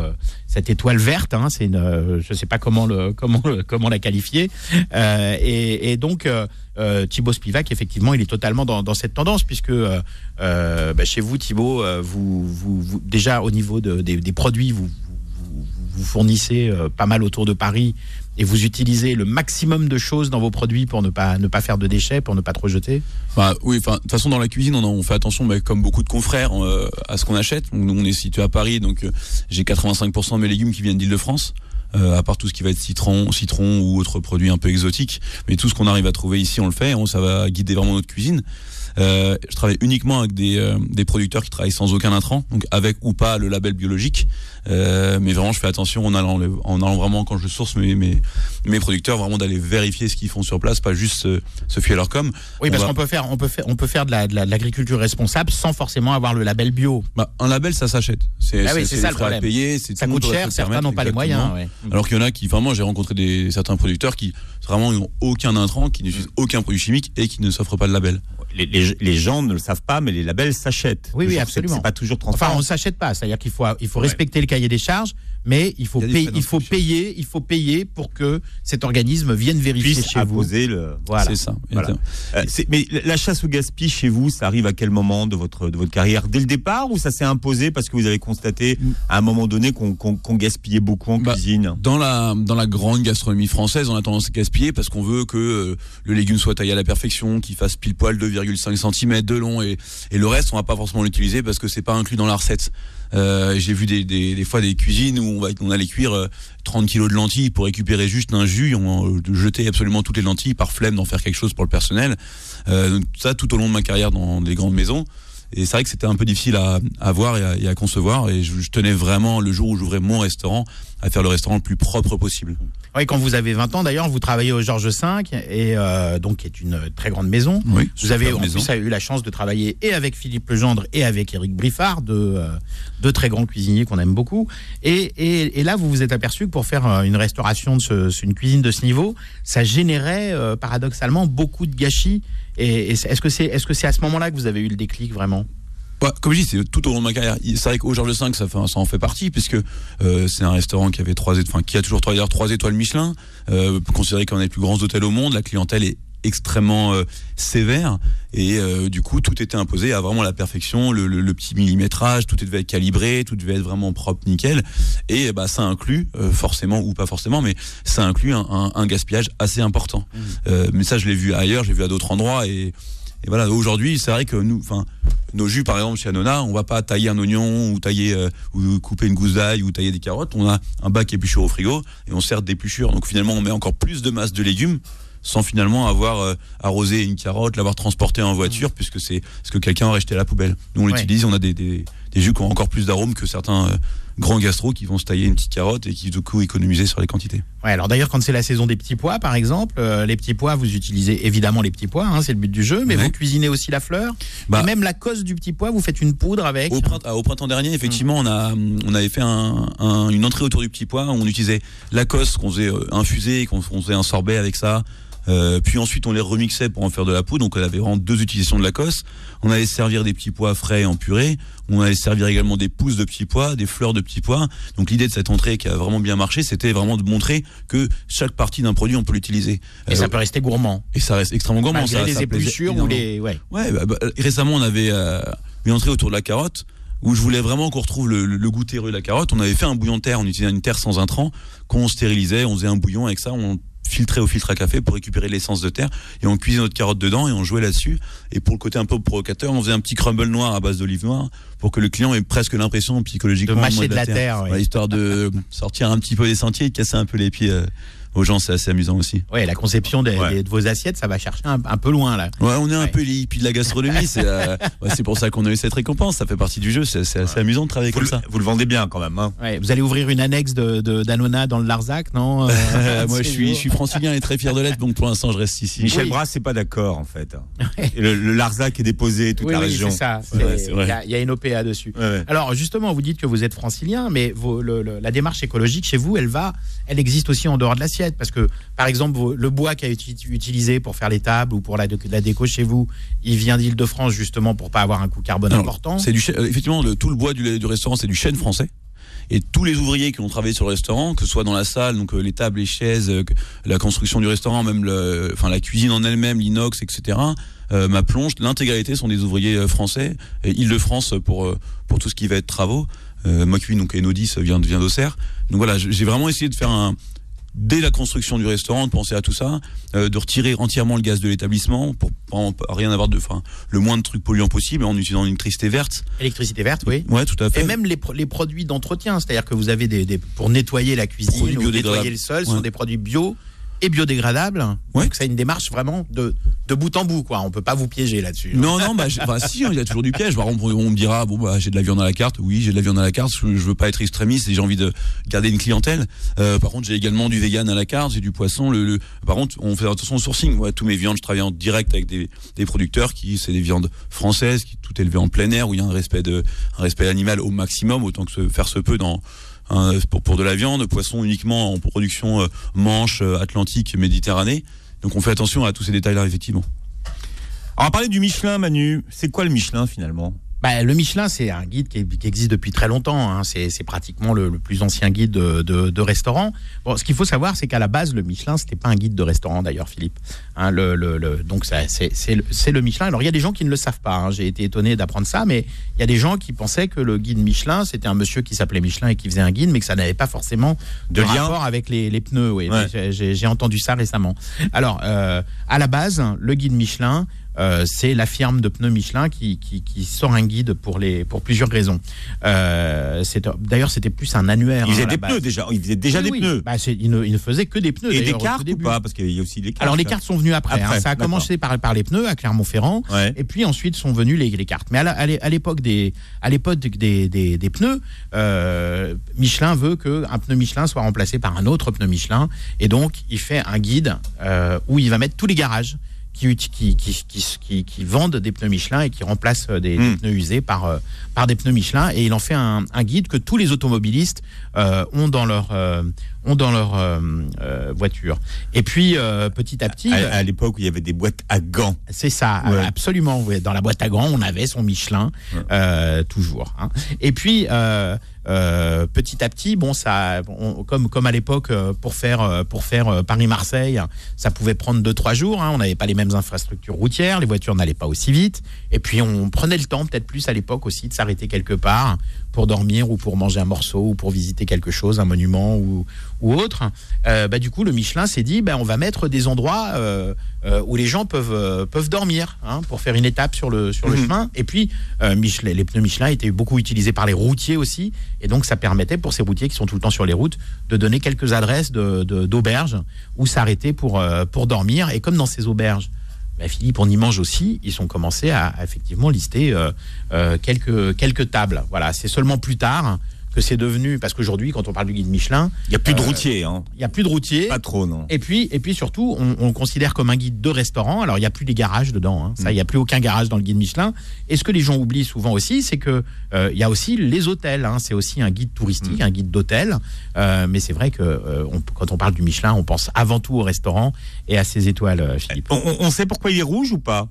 cette étoile verte. Hein, c'est une, je sais pas comment le, comment comment la qualifier. Euh, et, et donc. Euh, Thibaut Spivak, effectivement, il est totalement dans, cette tendance, puisque euh, euh, bah, chez vous, Thibaut, euh, vous, déjà au niveau de- des, produits, vous, fournissez pas mal autour de Paris et vous utilisez le maximum de choses dans vos produits pour ne pas ne pas faire de déchets, pour ne pas trop jeter? Bah, oui, de toute façon, dans la cuisine, on, fait attention, mais comme beaucoup de confrères, à ce qu'on achète. Nous, on est situé à Paris, donc j'ai 85% de mes légumes qui viennent d'Île-de-France. Euh, à part tout ce qui va être citron, citron ou autres produits un peu exotiques, mais tout ce qu'on arrive à trouver ici, on le fait. Ça va guider vraiment notre cuisine. Euh, je travaille uniquement avec des, euh, des producteurs qui travaillent sans aucun intrant, donc avec ou pas le label biologique. Euh, mais vraiment, je fais attention en allant, en allant vraiment quand je source mes, mes, mes producteurs, vraiment d'aller vérifier ce qu'ils font sur place, pas juste se, se fier à leur com. Oui, On parce va- qu'on peut faire on peut faire on peut faire de la- de la- de l'agriculture responsable sans forcément avoir le label bio. Bah, un label, ça s'achète. C'est Ah oui, c'est des ça le problème. payer. c'est- Ça coûte cher, certains n'ont pas les moyens. ouais. Alors qu'il y en a qui, vraiment, j'ai rencontré des, certains producteurs qui vraiment n'ont aucun intrant, qui n'utilisent aucun produit chimique et qui ne s'offrent pas de label. Les, les- les gens ne le savent pas, mais les labels s'achètent. Oui, oui, absolument. C'est pas toujours Enfin, transparent. on s'achète pas. C'est-à-dire qu'il faut, il faut respecter le cahier des charges, mais il faut, Il il faut payer, il faut payer pour que cet organisme vienne vérifier puisse chez vous. imposer le. Voilà. C'est ça. Voilà. Euh, mais la chasse au gaspillage chez vous, ça arrive à quel moment de votre de votre carrière? Dès le départ ou ça s'est imposé parce que vous avez constaté à un moment donné qu'on qu'on- qu'on gaspillait beaucoup en Bah, cuisine? Dans la, dans la grande gastronomie française, on a tendance à gaspiller parce qu'on veut que euh, le légume soit taillé à la perfection, qu'il fasse pile poil 2,5 cm de long et, et le reste, on va pas forcément l'utiliser parce que c'est pas inclus dans la recette. Euh, J'ai vu des, des, des fois des cuisines où on, va, on allait cuire euh, 30 kilos de lentilles pour récupérer juste un jus, on euh, jeter absolument toutes les lentilles par flemme d'en faire quelque chose pour le personnel. Euh, ça tout au long de ma carrière dans des grandes maisons. Et c'est vrai que c'était un peu difficile à, à voir et à, et à concevoir. Et je, je tenais vraiment, le jour où j'ouvrais mon restaurant, à faire le restaurant le plus propre possible. Oui, quand vous avez 20 ans, d'ailleurs, vous travaillez au Georges V, et euh, donc qui est une très grande maison. Oui, Vous avez en maison. plus eu la chance de travailler et avec Philippe Legendre et avec Éric Briffard, deux, euh, deux très grands cuisiniers qu'on aime beaucoup. Et, et, et là, vous vous êtes aperçu que pour faire euh, une restauration de ce, une cuisine de ce niveau, ça générait euh, paradoxalement beaucoup de gâchis. Et, est-ce que c'est à ce moment-là que vous avez eu le déclic vraiment? Comme je dis, c'est tout au long de ma carrière. C'est vrai qu'au Georges V, ça, fait, en fait partie, puisque euh, c'est un restaurant qui avait trois, enfin, qui a toujours trois, trois étoiles Michelin, euh, considéré comme un des plus grands hôtels au monde. La clientèle est extrêmement euh, sévère. Et euh, du coup tout était imposé à vraiment la perfection. Le, le- le petit millimétrage tout devait être calibré tout devait être vraiment propre nickel. Et bah ça inclut euh, forcément ou pas forcément mais ça inclut un, un- un gaspillage assez important. Euh, mais ça je l'ai vu ailleurs j'ai vu à d'autres endroits. Et et voilà, aujourd'hui, c'est vrai que nous, enfin, nos jus, par exemple, chez Anona, on va pas tailler un oignon ou tailler euh, ou couper une gousse d'ail ou tailler des carottes. On a un bac épluchure au frigo et on sert d'épluchure. Donc finalement, on met encore plus de masse de légumes sans finalement avoir euh, arrosé une carotte, l'avoir transporté en voiture, puisque c'est ce que quelqu'un aurait jeté à la poubelle. Nous, on Ouais. l'utilise, on a des, des, des jus qui ont encore plus d'arômes que certains euh, grands gastro qui vont se tailler une petite carotte et qui, du coup, économiser sur les quantités. Ouais, alors d'ailleurs, quand c'est la saison des petits pois, par exemple, euh, les petits pois, vous utilisez évidemment les petits pois, hein, c'est le but du jeu, mais Ouais. vous cuisinez aussi la fleur. Bah- et même la cause du petit pois, vous faites une poudre avec. Au printemps, au printemps dernier, effectivement, on, a, on avait fait un, un- une entrée autour du petit pois. On utilisait la cosse qu'on faisait infuser, qu'on faisait un sorbet avec ça. Euh, puis ensuite, on les remixait pour en faire de la poudre. Donc, on avait vraiment deux utilisations de la cosse. On allait servir des petits pois frais en purée. On allait servir également des pousses de petits pois, des fleurs de petits pois. Donc, l'idée de cette entrée qui a vraiment bien marché, c'était vraiment de montrer que chaque partie d'un produit, on peut l'utiliser. Et Euh, ça peut rester gourmand. et ça reste extrêmement gourmand. Malgré ça, les ça épluchures ou les. Ouais. Ouais, bah, bah, récemment, on avait euh, une entrée autour de la carotte où je voulais vraiment qu'on retrouve le, le, le goût terreux de la carotte. On avait fait un bouillon de terre, on utilisait une terre sans intrants, qu'on stérilisait, on faisait un bouillon avec ça, on filtrait au filtre à café pour récupérer l'essence de terre et on cuisait notre carotte dedans et on jouait là-dessus. Et pour le côté un peu provocateur, on faisait un petit crumble noir à base d'olive noire pour que le client ait presque l'impression psychologiquement De mâcher de la terre. Voilà, histoire de sortir un petit peu des sentiers et casser un peu les pieds euh, aux gens, c'est assez amusant aussi. Ouais, la conception des- Ouais. des- de vos assiettes, ça va chercher un, un peu loin là. Ouais, on est un peu les hippies de la gastronomie. C'est euh, ouais, pour ça qu'on a eu cette récompense. Ça fait partie du jeu. C'est c'est assez amusant de travailler Vous, comme le- ça. vous le vendez bien quand même. Hein. Ouais, vous allez ouvrir une annexe de, de d'Anona dans le Larzac, non Euh, moi, je suis, je suis francilien et très fier de l'être. Donc, pour l'instant, je reste ici. Michel Oui. Brasse, c'est pas d'accord en fait. Le, le Larzac est déposé toute Oui, la oui, région. c'est ça. Il y, a- il y a une OPA dessus. Alors justement, vous dites que vous êtes francilien, mais vos- le- le- la démarche écologique chez vous, elle va, elle existe aussi en dehors de l'assiette, parce que par exemple, le bois qui a été utilisé pour faire les tables ou pour la, la déco chez vous, il vient d'Île-de-France justement pour pas avoir un coût carbone important. C'est du euh, effectivement le, tout le bois du, du restaurant, c'est du chêne français. Et tous les ouvriers qui ont travaillé sur le restaurant, que ce soit dans la salle, donc euh, les tables, les chaises, euh, la construction du restaurant, même le, enfin la cuisine en elle-même, l'inox, etc. Euh, ma plonge, l'intégralité sont des ouvriers français. Île-de-France pour pour tout ce qui va être travaux. Euh, ma cuisine donc Enodis vient vient d'Auxerre. Donc voilà, j'ai vraiment essayé de faire un dès la construction du restaurant, de penser à tout ça, euh, de retirer entièrement le gaz de l'établissement pour, rien avoir de, enfin, le moins de trucs polluants possible en utilisant une électricité verte. Électricité verte, oui. Ouais, tout à fait. Et même les, pro- les produits d'entretien, c'est-à-dire que vous avez des, des- pour nettoyer la cuisine ou nettoyer le sol, ce Ouais. sont des produits bio et biodégradables. Ouais. Donc c'est une démarche vraiment de, de bout en bout, quoi. On peut pas vous piéger là-dessus. Non, non, bah, enfin, si, il y a toujours du piège. Par exemple, on me dira, bon, bah, j'ai de la viande à la carte. Oui, j'ai de la viande à la carte. Je, veux pas être extrémiste et j'ai envie de garder une clientèle. Euh, par contre, j'ai également du vegan à la carte, j'ai du poisson. Le, le- Par contre, on fait attention au sourcing. Ouais, tous mes viandes, je travaille en direct avec des, des producteurs qui, c'est des viandes françaises, qui tout élevé en plein air, où il y a un respect de, un respect animal au maximum, autant que se, faire se peut dans, pour, pour de la viande, poisson uniquement en production euh, manche, euh, atlantique, méditerranée. Donc on fait attention à tous ces détails-là, effectivement. Alors, on va parler du Michelin, Manu. C'est quoi le Michelin finalement? Bah, le Michelin, c'est un guide qui, qui existe depuis très longtemps. hein. C'est pratiquement le, le plus ancien guide de, de, de restaurant. Bon, ce qu'il faut savoir, c'est qu'à la base, le Michelin, c'était pas un guide de restaurant d'ailleurs, Philippe. Hein, le, le, le- donc c'est le, Michelin. Alors il y a des gens qui ne le savent pas. hein. J'ai été étonné d'apprendre ça, mais il y a des gens qui pensaient que le guide Michelin, c'était un monsieur qui s'appelait Michelin et qui faisait un guide, mais que ça n'avait pas forcément de, De lien rapport avec les, les pneus. Oui, Ouais. J'ai entendu ça récemment. Alors, euh, à la base, le guide Michelin, euh, c'est la firme de pneus Michelin qui, qui, qui sort un guide pour, les, pour plusieurs raisons. Euh, D'ailleurs, c'était plus un annuaire. Il hein, la des pneus déjà. Déjà Oui, des oui. pneus. Bah, c'est- il, ne, il ne faisait que des pneus. Et des cartes ou pas? Parce qu'il y a aussi les cartes. Alors, les cartes sont venues après. Après, hein. Ça a commencé par, par les pneus à Clermont-Ferrand. Ouais. Et puis ensuite sont venues les, les cartes. Mais à l'époque des, à des, des, des pneus, euh, Michelin veut qu'un pneu Michelin soit remplacé par un autre pneu Michelin. Et donc, il fait un guide euh, où il va mettre tous les garages qui, vendent des pneus Michelin et qui remplacent euh, des, des Hmm. pneus usés par, euh, par des pneus Michelin. Et il en fait un, un guide que tous les automobilistes euh, ont dans leur, euh, ont dans leur euh, voiture. Et puis, petit à petit... À, à l'époque où il y avait des boîtes à gants. C'est ça, Ouais. absolument. Dans la boîte à gants, on avait son Michelin, toujours. hein. Et puis, euh, petit à petit, bon, ça, on- comme comme à l'époque, euh, pour faire euh, pour faire Paris-Marseille, ça pouvait prendre deux trois jours. hein. On n'avait pas les mêmes infrastructures routières, les voitures n'allaient pas aussi vite. Et puis, on prenait le temps, peut-être plus à l'époque aussi, de s'arrêter quelque part pour dormir ou pour manger un morceau ou pour visiter quelque chose, un monument ou, ou autre. Euh, bah, du coup, le Michelin s'est dit, bah, on va mettre des endroits euh, où les gens peuvent, peuvent dormir hein, pour faire une étape sur le, sur le Mhm. chemin. Et puis, Michelin, les pneus Michelin étaient beaucoup utilisés par les routiers aussi. Et donc, ça permettait pour ces routiers qui sont tout le temps sur les routes de donner quelques adresses de- de- d'auberges où s'arrêter pour, euh, pour dormir. Et comme dans ces auberges, bah, Philippe, on y mange aussi. Ils ont commencé à, à effectivement lister euh, euh, quelques, quelques tables. Voilà, c'est seulement plus tard que c'est devenu, parce qu'aujourd'hui, quand on parle du guide Michelin, Il n'y a plus de Euh, routiers, hein. il n'y a plus de routiers. Pas trop, non. Et puis, et puis surtout, on, on le considère comme un guide de restaurant. Alors, il n'y a plus des garages dedans. hein. Ça, il n'y a plus aucun garage dans le guide Michelin. Et ce que les gens oublient souvent aussi, c'est que euh, il y a aussi les hôtels. hein. C'est aussi un guide touristique, un guide d'hôtel. Euh, mais c'est vrai que euh, on- quand on parle du Michelin, on pense avant tout au restaurant et à ses étoiles, Philippe. On, sait pourquoi il est rouge ou pas?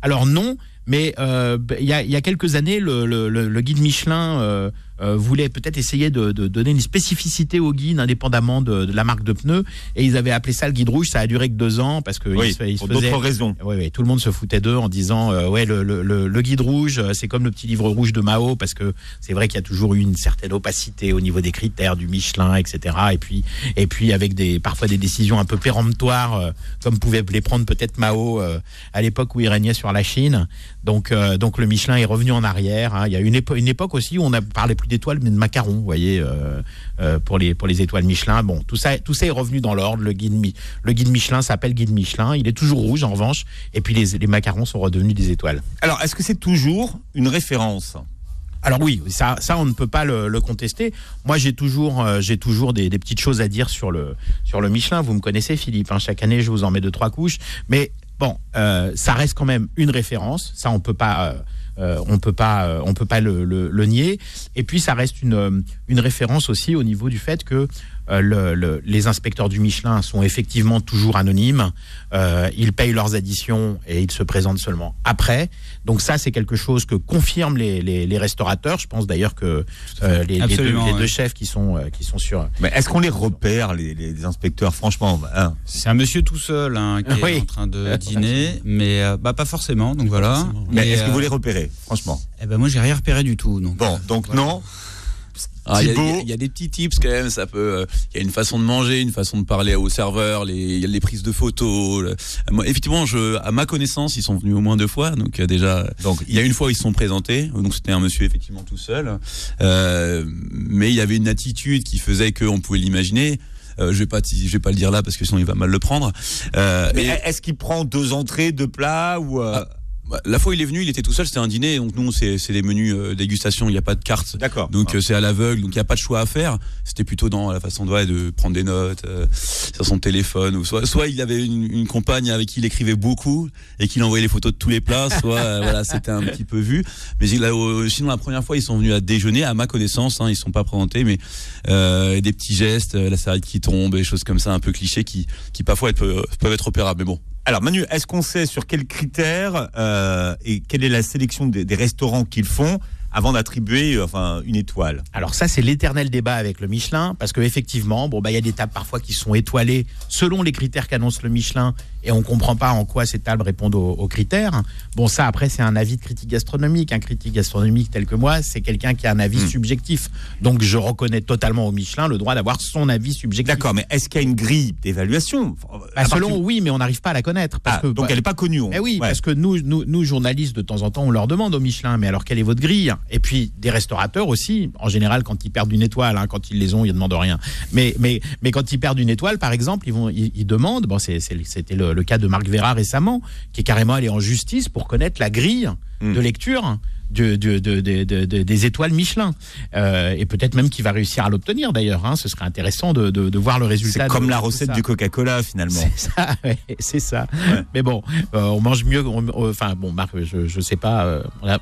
Alors non, mais il y, a, il y a quelques années, le, le- le- le guide Michelin euh, voulait peut-être essayer de, de donner une spécificité au guide indépendamment de, de la marque de pneus, et ils avaient appelé ça le guide rouge. Ça a duré que deux ans parce que Oui, ils pour d'autres raisons. oui, oui, tout le monde se foutait d'eux en disant euh, ouais le, le, le- le guide rouge euh, c'est comme le petit livre rouge de Mao parce que c'est vrai qu'il y a toujours eu une certaine opacité au niveau des critères du Michelin etc et puis et puis avec des parfois des décisions un peu péremptoires euh, comme pouvait les prendre peut-être Mao à l'époque où il régnait sur la Chine donc donc le Michelin est revenu en arrière hein. il y a une, épo- une époque aussi où on a parlé plus d'étoiles mais de macarons vous voyez euh, euh, pour les pour les étoiles Michelin bon tout ça tout ça est revenu dans l'ordre le guide le guide Michelin s'appelle guide Michelin il est toujours rouge en revanche et puis les, les macarons sont redevenus des étoiles. Alors, est-ce que c'est toujours une référence? Alors oui, ça, ça on ne peut pas le, le contester. Moi j'ai toujours, euh, j'ai toujours des, des petites choses à dire sur le, sur le Michelin. Vous me connaissez Philippe, hein, chaque année je vous en mets deux trois couches. Mais bon, euh, ça reste quand même une référence. Ça on peut pas, euh, euh, on peut pas, euh, on peut pas le, le- le nier. Et puis ça reste une, euh, une référence aussi au niveau du fait que euh, le- le- les inspecteurs du Michelin sont effectivement toujours anonymes. Euh, ils payent leurs additions et ils se présentent seulement après. Donc ça, c'est quelque chose que confirment les, les- les restaurateurs. Je pense d'ailleurs que euh, les, les deux, chefs qui sont euh, qui sont sur. Mais est-ce qu'on les repère, les, les inspecteurs? Franchement, hein C'est un monsieur tout seul hein, qui Oui. est en train de dîner, mais euh, bah, pas forcément, donc voilà. forcément. mais Mais, est-ce que vous les repérez Franchement? eh ben moi j'ai rien repéré du tout. Donc, Bon, donc Voilà. non. Ah, Il y, a- y y des petits tips quand même. Ça peut. euh, Il y a une façon de manger, une façon de parler au serveur. Les, les prises de photos. le- euh, moi, effectivement, je, à ma connaissance, ils sont venus au moins deux fois. Donc euh, déjà, Donc, il y a une fois, ils se sont présentés. Donc c'était un monsieur effectivement tout seul. Euh, mais il y avait une attitude qui faisait qu'on pouvait l'imaginer. Euh, je vais pas, je vais pas le dire là parce que sinon il va mal le prendre. Euh, Mais et- est-ce qu'il prend deux entrées, deux plats ou euh, Ah, bah, la fois où il est venu, il était tout seul. C'était un dîner. Donc nous, c'est des menus euh, dégustation. Il n'y a pas de carte. D'accord. Donc Ah. euh, c'est à l'aveugle, donc il n'y a pas de choix à faire. C'était plutôt dans la façon de, ouais, de prendre des notes euh, sur son téléphone. Ou soit, soit il avait une, une compagne avec qui il écrivait beaucoup et qu'il envoyait les photos de tous les plats, soit euh, voilà, c'était un petit peu vu. Mais il a, euh, sinon la première fois ils sont venus à déjeuner, à ma connaissance, hein, ils sont pas présentés, mais euh, des petits gestes, la serviette qui tombe, des choses comme ça un peu clichés qui, qui parfois peuvent, peuvent être opérables. Mais bon, Alors Manu, est-ce qu'on sait sur quels critères euh, et quelle est la sélection des, restaurants qu'ils font avant d'attribuer euh, enfin une étoile? Alors ça, c'est l'éternel débat avec le Michelin, parce que effectivement, bon bah il y a des tables parfois qui sont étoilées selon les critères qu'annonce le Michelin, et on comprend pas en quoi ces tables répondent aux, aux critères. Bon ça après c'est un avis de critique gastronomique. Un critique gastronomique tel que moi, c'est quelqu'un qui a un avis Hmm. subjectif. Donc je reconnais totalement au Michelin le droit d'avoir son avis subjectif. D'accord, mais est-ce qu'il y a une grille d'évaluation? Bah, selon partir- oui, mais on n'arrive pas à la connaître parce Ah, que donc bah, elle n'est pas connue. on- eh oui, ouais. parce que nous, nous, nous, journalistes, de temps en temps, on leur demande au Michelin, mais alors quelle est votre grille? Et puis des restaurateurs aussi, en général, quand ils perdent une étoile, hein, quand ils les ont, ils ne demandent rien. Mais, mais, mais quand ils perdent une étoile, par exemple, ils, vont, ils, ils demandent, bon, c'était le, le cas de Marc Vera récemment, qui est carrément allé en justice pour connaître la grille Hmm. de lecture. de- de- de- de- de- de- des étoiles Michelin Euh, et peut-être même qu'il va réussir à l'obtenir d'ailleurs hein. ce serait intéressant de, voir le résultat C'est comme la recette du Coca-Cola finalement. C'est ça, ouais, c'est ça. Ouais. Mais bon, euh, on mange mieux. on- Enfin, bon, Marc, je, je sais pas. euh, on, a-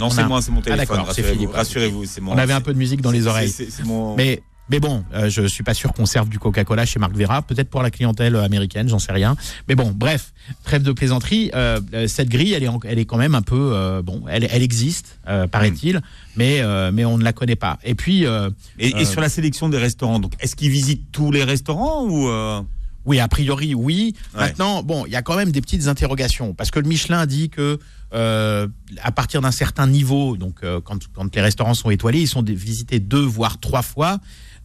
Non, On c'est a- moi, c'est mon Ah, téléphone. c'est rassurez-vous, Philippe. Rassurez-vous, c'est mon. on avait un peu de musique dans les oreilles. c'est mon- Mais, mais bon, euh, je suis pas sûr qu'on serve du Coca-Cola chez Marc Vera. Peut-être pour la clientèle euh, américaine, j'en sais rien. Mais bon, bref, trêve de plaisanterie. euh, euh, cette grille, elle est, en- elle est quand même un peu. euh, bon, elle, elle existe, euh, paraît-il, mais, euh, mais on ne la connaît pas. Et puis. euh, Et, et sur la sélection des restaurants, donc est-ce qu'ils visitent tous les restaurants ou euh, Oui, a priori, oui. Ouais. Maintenant, bon, il y a quand même des petites interrogations parce que le Michelin dit que euh, à partir d'un certain niveau, donc euh, quand, quand les restaurants sont étoilés, ils sont visités deux voire trois fois.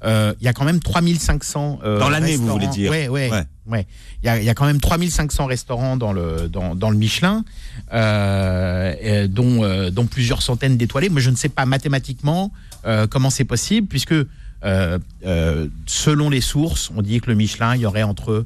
Euh, Il y a quand même 3500 euh, Dans l'année, vous voulez restaurants. dire Ouais, ouais, Ouais. ouais. Il y a, il y a quand même 3500 restaurants dans le dans, dans le Michelin, euh, et dont dont plusieurs centaines d'étoilés. Moi, je ne sais pas mathématiquement comment c'est possible puisque selon les sources, on dit que le Michelin, il y aurait entre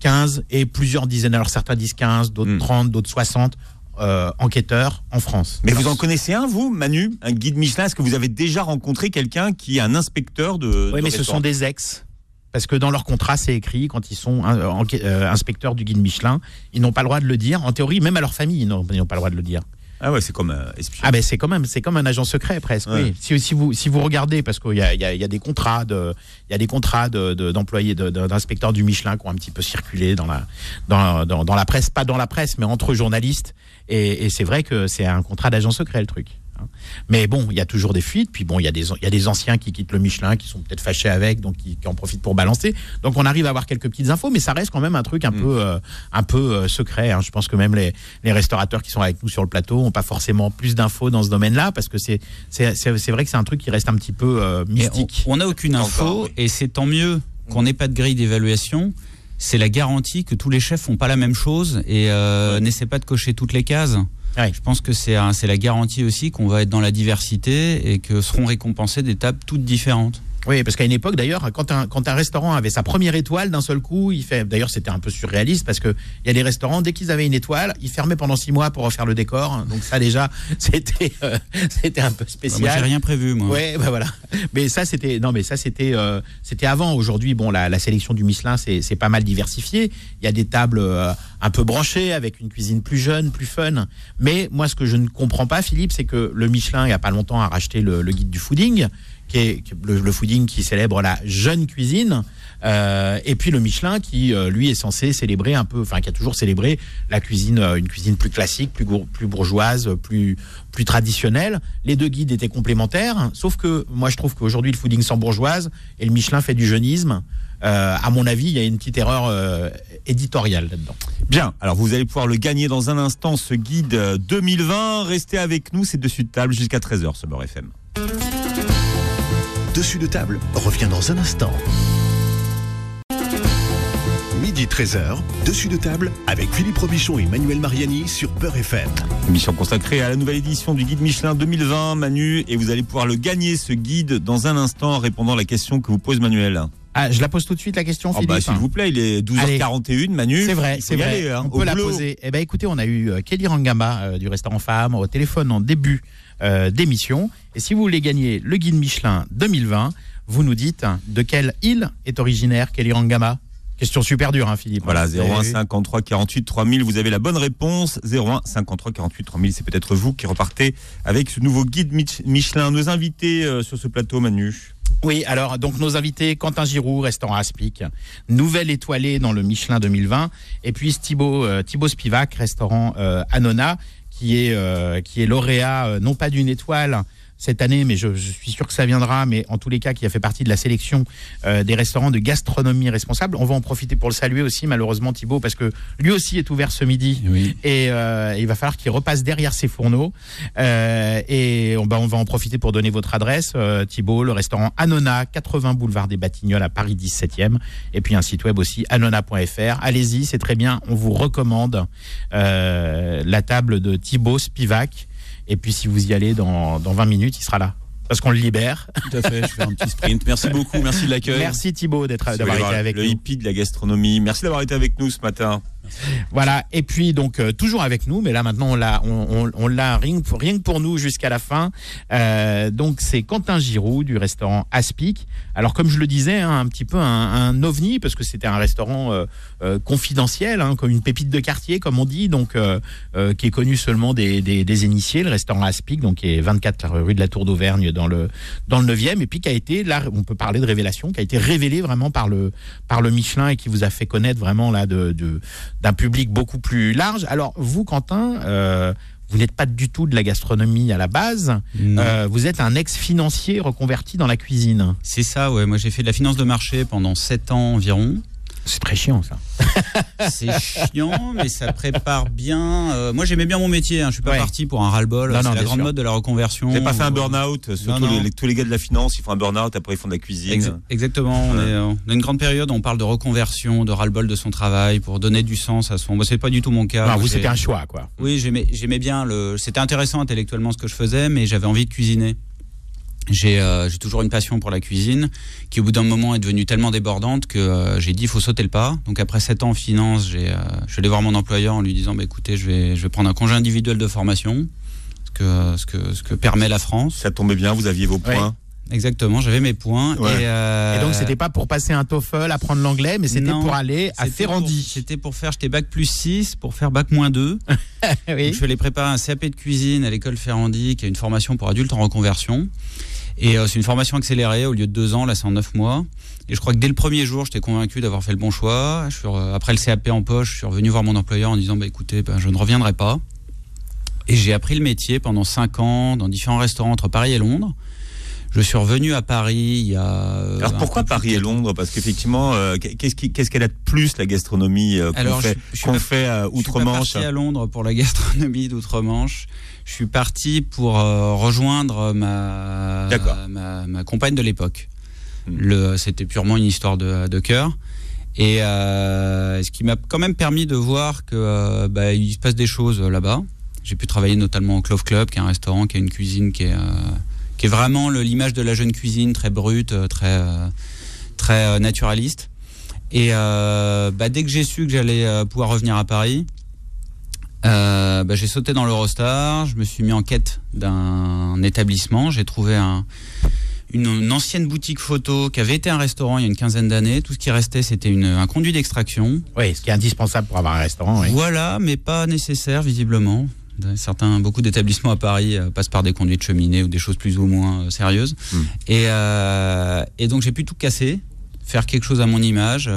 15 et plusieurs dizaines. Alors certains disent 15, d'autres Hmm. 30, d'autres 60 euh, enquêteurs en France. Mais Alors, vous en connaissez un, vous, Manu Un guide Michelin? Est-ce que vous avez déjà rencontré quelqu'un qui est un inspecteur de. Oui, de mais ce sont des ex. Parce que dans leur contrat, c'est écrit, quand ils sont euh, euh, inspecteurs du guide Michelin, ils n'ont pas le droit de le dire. En théorie, même à leur famille, ils n'ont pas le droit de le dire. Ah ouais, c'est comme euh. Ah ben c'est quand même c'est comme un agent secret presque. Ouais. Oui. Si, si vous si vous regardez parce qu'il y a, il y, y a des contrats de il y a des contrats de- de- d'employés de, de- d'inspecteurs du Michelin qui ont un petit peu circulé dans la dans, dans, dans la presse pas dans la presse mais entre journalistes et, et c'est vrai que c'est un contrat d'agent secret le truc. Hein. Mais bon, il y a toujours des fuites. Puis bon, il y a des il y a des anciens qui quittent le Michelin, qui sont peut-être fâchés avec, donc qui, qui en profitent pour balancer. Donc on arrive à avoir quelques petites infos, mais ça reste quand même un truc un peu euh, un peu euh, secret. hein. Je pense que même les, les restaurateurs qui sont avec nous sur le plateau ont pas forcément plus d'infos dans ce domaine-là, parce que c'est vrai que c'est un truc qui reste un petit peu euh, Et mystique. on n'a aucune info Encore, oui. et c'est tant mieux qu'on n'ait pas de grille d'évaluation. C'est la garantie que tous les chefs font pas la même chose et euh, n'essaient pas de cocher toutes les cases. Je pense que c'est la garantie aussi qu'on va être dans la diversité et que seront récompensées des tables toutes différentes. Oui, parce qu'à une époque, d'ailleurs, quand un, quand un restaurant avait sa première étoile, d'un seul coup, il fait. D'ailleurs, c'était un peu surréaliste parce que il y a des restaurants, dès qu'ils avaient une étoile, ils fermaient pendant six mois pour refaire le décor. Donc ça, déjà, c'était euh, c'était un peu Bah, spécial. moi, j'ai rien prévu, moi. Ouais, bah voilà. Mais ça, c'était non, mais ça, c'était euh, c'était avant. Aujourd'hui, bon, la, la sélection du Michelin, c'est c'est pas mal diversifié. Il y a des tables euh, un peu branchées avec une cuisine plus jeune, plus fun. Mais moi, ce que je ne comprends pas, Philippe, c'est que le Michelin, il y a pas longtemps, a racheté le, le guide du fooding, qui est le, fooding qui célèbre la jeune cuisine. Euh, et puis le Michelin qui euh, lui est censé célébrer un peu, enfin qui a toujours célébré la cuisine, euh, une cuisine plus classique, plus, bourgeoise, plus traditionnelle. Les deux guides étaient complémentaires, sauf que moi je trouve qu'aujourd'hui le fooding sans bourgeoise et le Michelin fait du jeunisme. À mon avis, il y a une petite erreur éditoriale là-dedans. Bien, alors vous allez pouvoir le gagner dans un instant, ce guide euh, 2020. Restez avec nous, c'est dessus de table jusqu'à 13h, ce Beurre FM. Dessus de table revient dans un instant. Midi 13h, dessus de table avec Philippe Robichon et Manuel Mariani sur Peur FM. Émission consacrée à la nouvelle édition du guide Michelin 2020, Manu, et vous allez pouvoir le gagner, ce guide, dans un instant, en répondant à la question que vous pose Manuel. Ah, je la pose tout de suite la question, Oh Philippe. bah, s'il vous plaît, il est 12h41, Manu. C'est vrai, c'est vrai. aller, hein, on peut la poser. Eh ben, écoutez, on a eu euh, Kelly Rangama euh, du restaurant Femme au téléphone en début euh, d'émission. Et si vous voulez gagner le guide Michelin 2020, vous nous dites de quelle île est originaire Kelly Rangama Question super dure, hein, Philippe. Voilà, Eh 01 oui. 53 48 3000, vous avez la bonne réponse. 01 53 48 3000, c'est peut-être vous qui repartez avec ce nouveau guide Mich- Michelin. Nos invités euh, sur ce plateau, Manu. Oui, alors donc nos invités Quentin Giroud, restaurant Aspic, nouvelle étoilée dans le Michelin 2020, et puis Thibaut, euh, Thibaut Spivak, restaurant euh, Anona, qui est euh, qui est lauréat euh, non pas d'une étoile cette année, mais je, je suis sûr que ça viendra, mais en tous les cas qui a fait partie de la sélection euh, des restaurants de gastronomie responsable. On va en profiter pour le saluer aussi, malheureusement Thibaut, parce que lui aussi est ouvert ce midi Oui. et euh, il va falloir qu'il repasse derrière ses fourneaux. Euh, et on, bah, on va en profiter pour donner votre adresse, euh, Thibault, le restaurant Anona, 80 boulevard des Batignolles à Paris 17e. Et puis un site web aussi, anona.fr. Allez-y, c'est très bien. On vous recommande euh, la table de Thibault Spivak. Et puis si vous y allez dans, dans 20 minutes, il sera là. Parce qu'on le libère. Tout à fait, je fais un petit sprint. Merci beaucoup, merci de l'accueil. Merci Thibault d'être d'avoir été avec le nous. hippie de la gastronomie. Merci d'avoir été avec nous ce matin. Voilà, et puis donc euh, toujours avec nous, mais là maintenant on l'a, on, on, on l'a rien, que pour- rien que pour nous jusqu'à la fin. Euh, donc c'est Quentin Giroud du restaurant Aspic. Alors comme je le disais, hein, un petit peu un, un ovni parce que c'était un restaurant euh, confidentiel, hein, comme une pépite de quartier comme on dit, donc qui est connu seulement des, des, des initiés. Le restaurant Aspic, donc qui est 24 rue de la Tour d'Auvergne dans le dans le 9e, et puis qui a été là, on peut parler de révélation, qui a été révélé vraiment par le par le Michelin et qui vous a fait connaître vraiment là de, de d'un public beaucoup plus large. Alors vous, Quentin, euh, vous n'êtes pas du tout de la gastronomie à la base. Euh, vous êtes un ex-financier reconverti dans la cuisine. C'est ça, ouais. Moi, j'ai fait de la finance de marché pendant 7 ans environ. C'est très chiant ça. C'est chiant, mais ça prépare bien. Euh, moi, j'aimais bien mon métier. Hein. Je suis pas Ouais. parti pour un ras-le-bol. Non, non, C'est la bien grande sûr. mode de la reconversion. Vous n'avez pas fait un Euh, burn-out Surtout non. les- tous les gars de la finance, ils font un burn-out, après ils font de la cuisine. Ex- exactement. On, Ouais. est, euh, on a une grande période. où On parle de reconversion, de ras-le-bol de son travail pour donner du sens à son. Moi, c'est pas du tout mon cas. Moi, vous j'ai- c'était un choix quoi. Oui, j'aimais, j'aimais bien le. C'était intéressant intellectuellement ce que je faisais, mais j'avais envie de cuisiner. J'ai, euh, j'ai toujours une passion pour la cuisine, qui au bout d'un moment est devenue tellement débordante que euh, j'ai dit il faut sauter le pas. Donc après sept ans en finance, j'ai, euh, je suis allé voir mon employeur en lui disant bah, écoutez, je vais, je vais prendre un congé individuel de formation, ce que, ce que, ce que permet la France. Ça tombait bien, vous aviez vos points. Exactement, j'avais mes points. Ouais. Et, euh, Et donc c'était pas pour passer un TOEFL, apprendre l'anglais, mais c'était pour aller à Ferrandi. C'était pour faire, j'étais bac plus 6, pour faire bac moins 2. oui. Donc, je allé préparer un CAP de cuisine à l'école Ferrandi, qui est une formation pour adultes en reconversion. Et euh, c'est une formation accélérée, au lieu de deux ans, là c'est en neuf mois. Et je crois que dès le premier jour, j'étais convaincu d'avoir fait le bon choix. Je suis, re- après le CAP en poche, je suis revenu voir mon employeur en disant bah, écoutez, ben, je ne reviendrai pas. Et j'ai appris le métier pendant cinq ans dans différents restaurants entre Paris et Londres. Je suis revenu à Paris il y a. euh, Alors pourquoi Paris et Londres? Parce qu'effectivement, euh, qu'est-ce qu'elle a de plus la gastronomie euh, qu'on fait, je- je pas- fait à Je suis pas Outre-Manche? parti à Londres pour la gastronomie d'Outre-Manche. Je suis parti pour euh, rejoindre ma, D'accord. ma, ma compagne de l'époque. Hmm. C'était purement une histoire de, de cœur. Et euh, ce qui m'a quand même permis de voir que euh, bah, il se passe des choses là-bas. J'ai pu travailler notamment au Clove Club, qui est un restaurant, qui a une cuisine qui est, qui est vraiment l'image de la jeune cuisine, très brute, très, très naturaliste. Et bah, dès que j'ai su que j'allais pouvoir revenir à Paris, euh, bah, j'ai sauté dans l'Eurostar, je me suis mis en quête d'un établissement, j'ai trouvé un, une, une ancienne boutique photo qui avait été un restaurant il y a une quinzaine d'années. Tout ce qui restait, c'était un conduit d'extraction. Oui, ce qui est indispensable pour avoir un restaurant. Oui. Voilà, mais pas nécessaire visiblement. Certains, beaucoup d'établissements à Paris euh, passent par des conduits de cheminée ou des choses plus ou moins euh, sérieuses. Hmm. Et, et donc j'ai pu tout casser, faire quelque chose à mon image.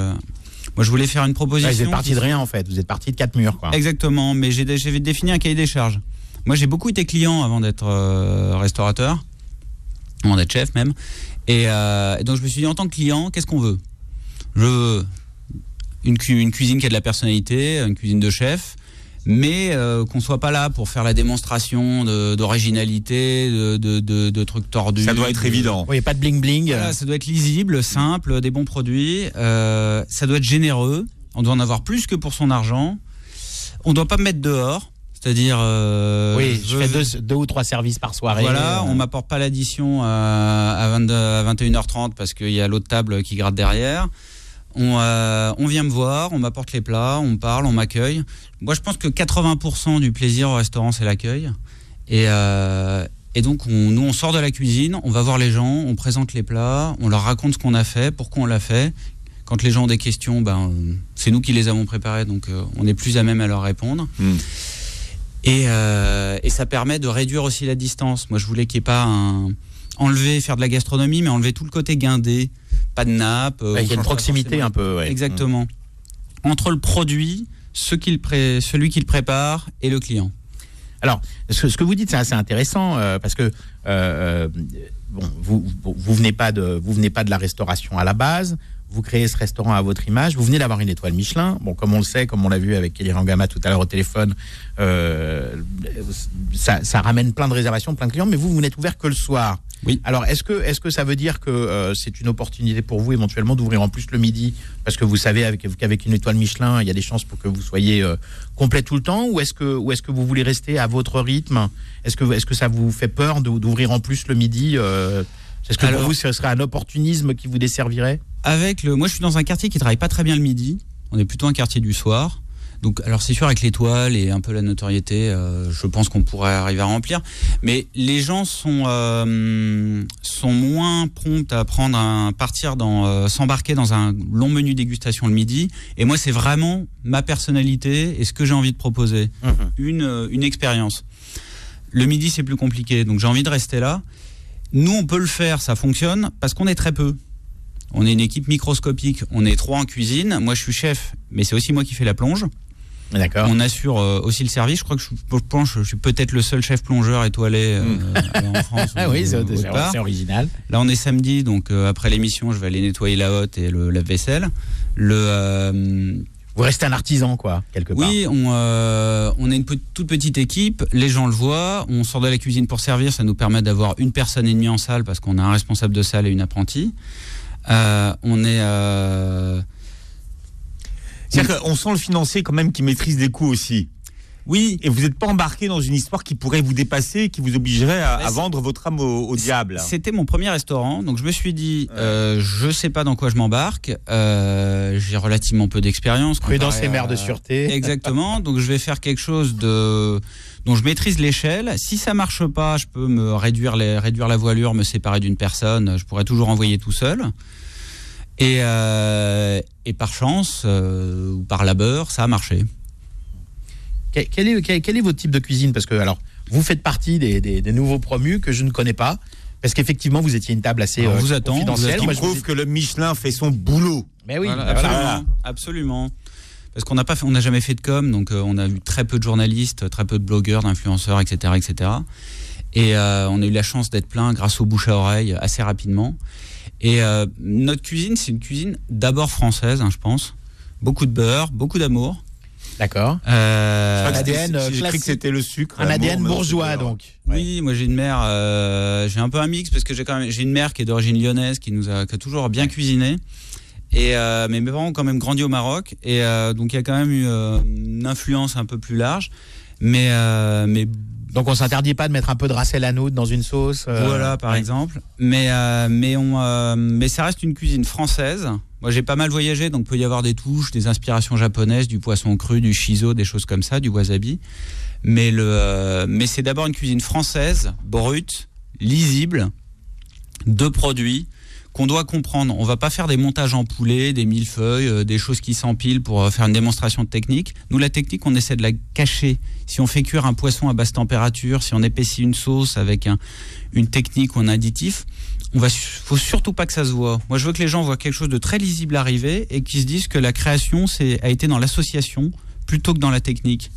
Moi, je voulais faire une proposition. Ouais, vous êtes parti de rien en fait. Vous êtes parti de quatre murs quoi. Exactement, mais j'ai j'ai défini un cahier des charges. Moi, j'ai beaucoup été client avant d'être euh, restaurateur, avant d'être chef même. Et, euh, et donc, je me suis dit, en tant que client, qu'est-ce qu'on veut? Je veux une, cu- une cuisine qui a de la personnalité, une cuisine de chef, mais euh, qu'on soit pas là pour faire la démonstration d'originalité, de, de, de- de trucs tordus. Ça doit être de- évident. Oui, pas de bling bling. voilà, ça doit être lisible, simple, des bons produits. Euh, ça doit être généreux. On doit en avoir plus que pour son argent. On doit pas me mettre dehors. C'est-à-dire. euh, oui, je fais deux, deux ou trois services par soirée. Voilà, euh, on m'apporte pas l'addition à, à, 22 à 21h30 parce qu'il y a l'autre table qui gratte derrière. On, euh, on vient me voir, on m'apporte les plats, on parle, on m'accueille. Moi, je pense que 80% du plaisir au restaurant, c'est l'accueil. Et, euh, et donc, on, nous, on sort de la cuisine, on va voir les gens, on présente les plats, on leur raconte ce qu'on a fait, pourquoi on l'a fait. Quand les gens ont des questions, ben, c'est nous qui les avons préparées, donc euh, on est plus à même à leur répondre. Hmm. Et, et ça permet de réduire aussi la distance. Moi, je voulais qu'il n'y ait pas un. enlever, faire de la gastronomie, mais enlever tout le côté guindé. Pas de nappe. euh, il y a une proximité un peu. ouais. Exactement. Entre le produit, ce qu'il pré- celui qui le prépare et le client. Alors, ce, ce que vous dites, c'est assez intéressant euh, parce que euh, bon, vous, vous vous venez pas de vous venez pas de la restauration à la base. Vous créez ce restaurant à votre image. Vous venez d'avoir une étoile Michelin. Bon, comme on le sait, comme on l'a vu avec Kelly Rangama tout à l'heure au téléphone, euh, ça, ça ramène plein de réservations, plein de clients. Mais vous, vous n'êtes ouvert que le soir. Oui. Alors, est-ce que, est-ce que ça veut dire que euh, c'est une opportunité pour vous éventuellement d'ouvrir en plus le midi? Parce que vous savez avec- qu'avec une étoile Michelin, il y a des chances pour que vous soyez euh, complet tout le temps Ou est-ce que, ou est-ce que vous voulez rester à votre rythme? Est-ce que, est-ce que ça vous fait peur d'ouvrir en plus le midi euh, Est-ce que Alors- pour vous, ce serait un opportunisme qui vous desservirait Avec le, moi, je suis dans un quartier qui travaille pas très bien le midi. On est plutôt un quartier du soir. Donc, alors c'est sûr avec l'étoile et un peu la notoriété, euh, je pense qu'on pourrait arriver à remplir. Mais les gens sont euh, sont moins prompts à prendre un partir dans euh, s'embarquer dans un long menu dégustation le midi. Et moi, c'est vraiment ma personnalité et ce que j'ai envie de proposer, une euh, une expérience. Le midi, c'est plus compliqué, donc j'ai envie de rester là. Nous, on peut le faire, ça fonctionne parce qu'on est très peu. On est une équipe microscopique. On est trois en cuisine. Moi, je suis chef, mais c'est aussi moi qui fais la plonge. D'accord. On assure euh, aussi le service. Je crois que je, je pense, je suis peut-être le seul chef plongeur étoilé euh, Hmm. en France. Ah oui, ou- c'est original. Là, on est samedi, donc euh, après l'émission, je vais aller nettoyer la hotte et le lave-vaisselle. Le, euh, Vous restez un artisan, quoi, quelque part. oui, on, euh, on est une toute petite équipe. Les gens le voient. On sort de la cuisine pour servir. Ça nous permet d'avoir une personne et demie en salle parce qu'on a un responsable de salle et une apprentie. Euh, on est. euh, C'est-à-dire qu'on sent le financier quand même qui maîtrise des coûts aussi. Oui, Et vous n'êtes pas embarqué dans une histoire qui pourrait vous dépasser, qui vous obligerait à, vendre votre âme au, au diable. C'était mon premier restaurant, donc je me suis dit, euh, je sais pas dans quoi je m'embarque. Euh, J'ai relativement peu d'expérience. Prudence et mère de sûreté. Exactement. Donc je vais faire quelque chose de dont je maîtrise l'échelle. Si ça marche pas, je peux me réduire les, réduire la voilure, me séparer d'une personne. Je pourrais toujours envoyer tout seul. Et, euh, et par chance euh, ou par labeur, ça a marché. Quel, est, quel, quel est votre type de cuisine? Parce que, alors, vous faites partie des, des- des nouveaux promus que je ne connais pas. Parce qu'effectivement, vous étiez une table assez euh, vous attend, confidentielle. vous attend. Moi, vous prouve ai- que le Michelin fait son boulot. Mais oui, Voilà, voilà. absolument, absolument. Parce qu'on n'a pas, fait- on n'a jamais fait de com, donc euh, on a eu très peu de journalistes, très peu de blogueurs, d'influenceurs, etc., etc. Et euh, on a eu la chance d'être plein grâce au bouche à oreille assez rapidement. Et euh, notre cuisine, c'est une cuisine d'abord française, hein, je pense. Beaucoup de beurre, beaucoup d'amour. D'accord. Euh, Je crois que ADN, c'était- euh, J'ai cru que c'était le sucre. Un ADN bourgeois, donc. Oui, moi j'ai une mère, euh, j'ai un peu un mix parce que j'ai quand même j'ai une mère qui est d'origine lyonnaise qui nous a, qui a toujours bien cuisiné. Et euh, mais mes parents ont quand même grandi au Maroc et euh, donc il y a quand même eu euh, une influence un peu plus large. Mais euh, mais Donc, on s'interdit pas de mettre un peu de racel à dans une sauce. euh, voilà par ouais. exemple. Mais euh, mais on euh, mais ça reste une cuisine française. Moi j'ai pas mal voyagé donc peut y avoir des touches, des inspirations japonaises, du poisson cru, du shiso, des choses comme ça, du wasabi. Mais le euh, mais c'est d'abord une cuisine française, brute, lisible, de produits qu'on doit comprendre. On va pas faire des montages en poulet, des millefeuilles, euh, des choses qui s'empilent pour euh, faire une démonstration de technique. Nous, la technique, on essaie de la cacher. Si on fait cuire un poisson à basse température, si on épaissit une sauce avec un, une technique ou un additif, on va, faut surtout pas que ça se voit. Moi, je veux que les gens voient quelque chose de très lisible arriver et qu'ils se disent que la création c'est, a été dans l'association plutôt que dans la technique.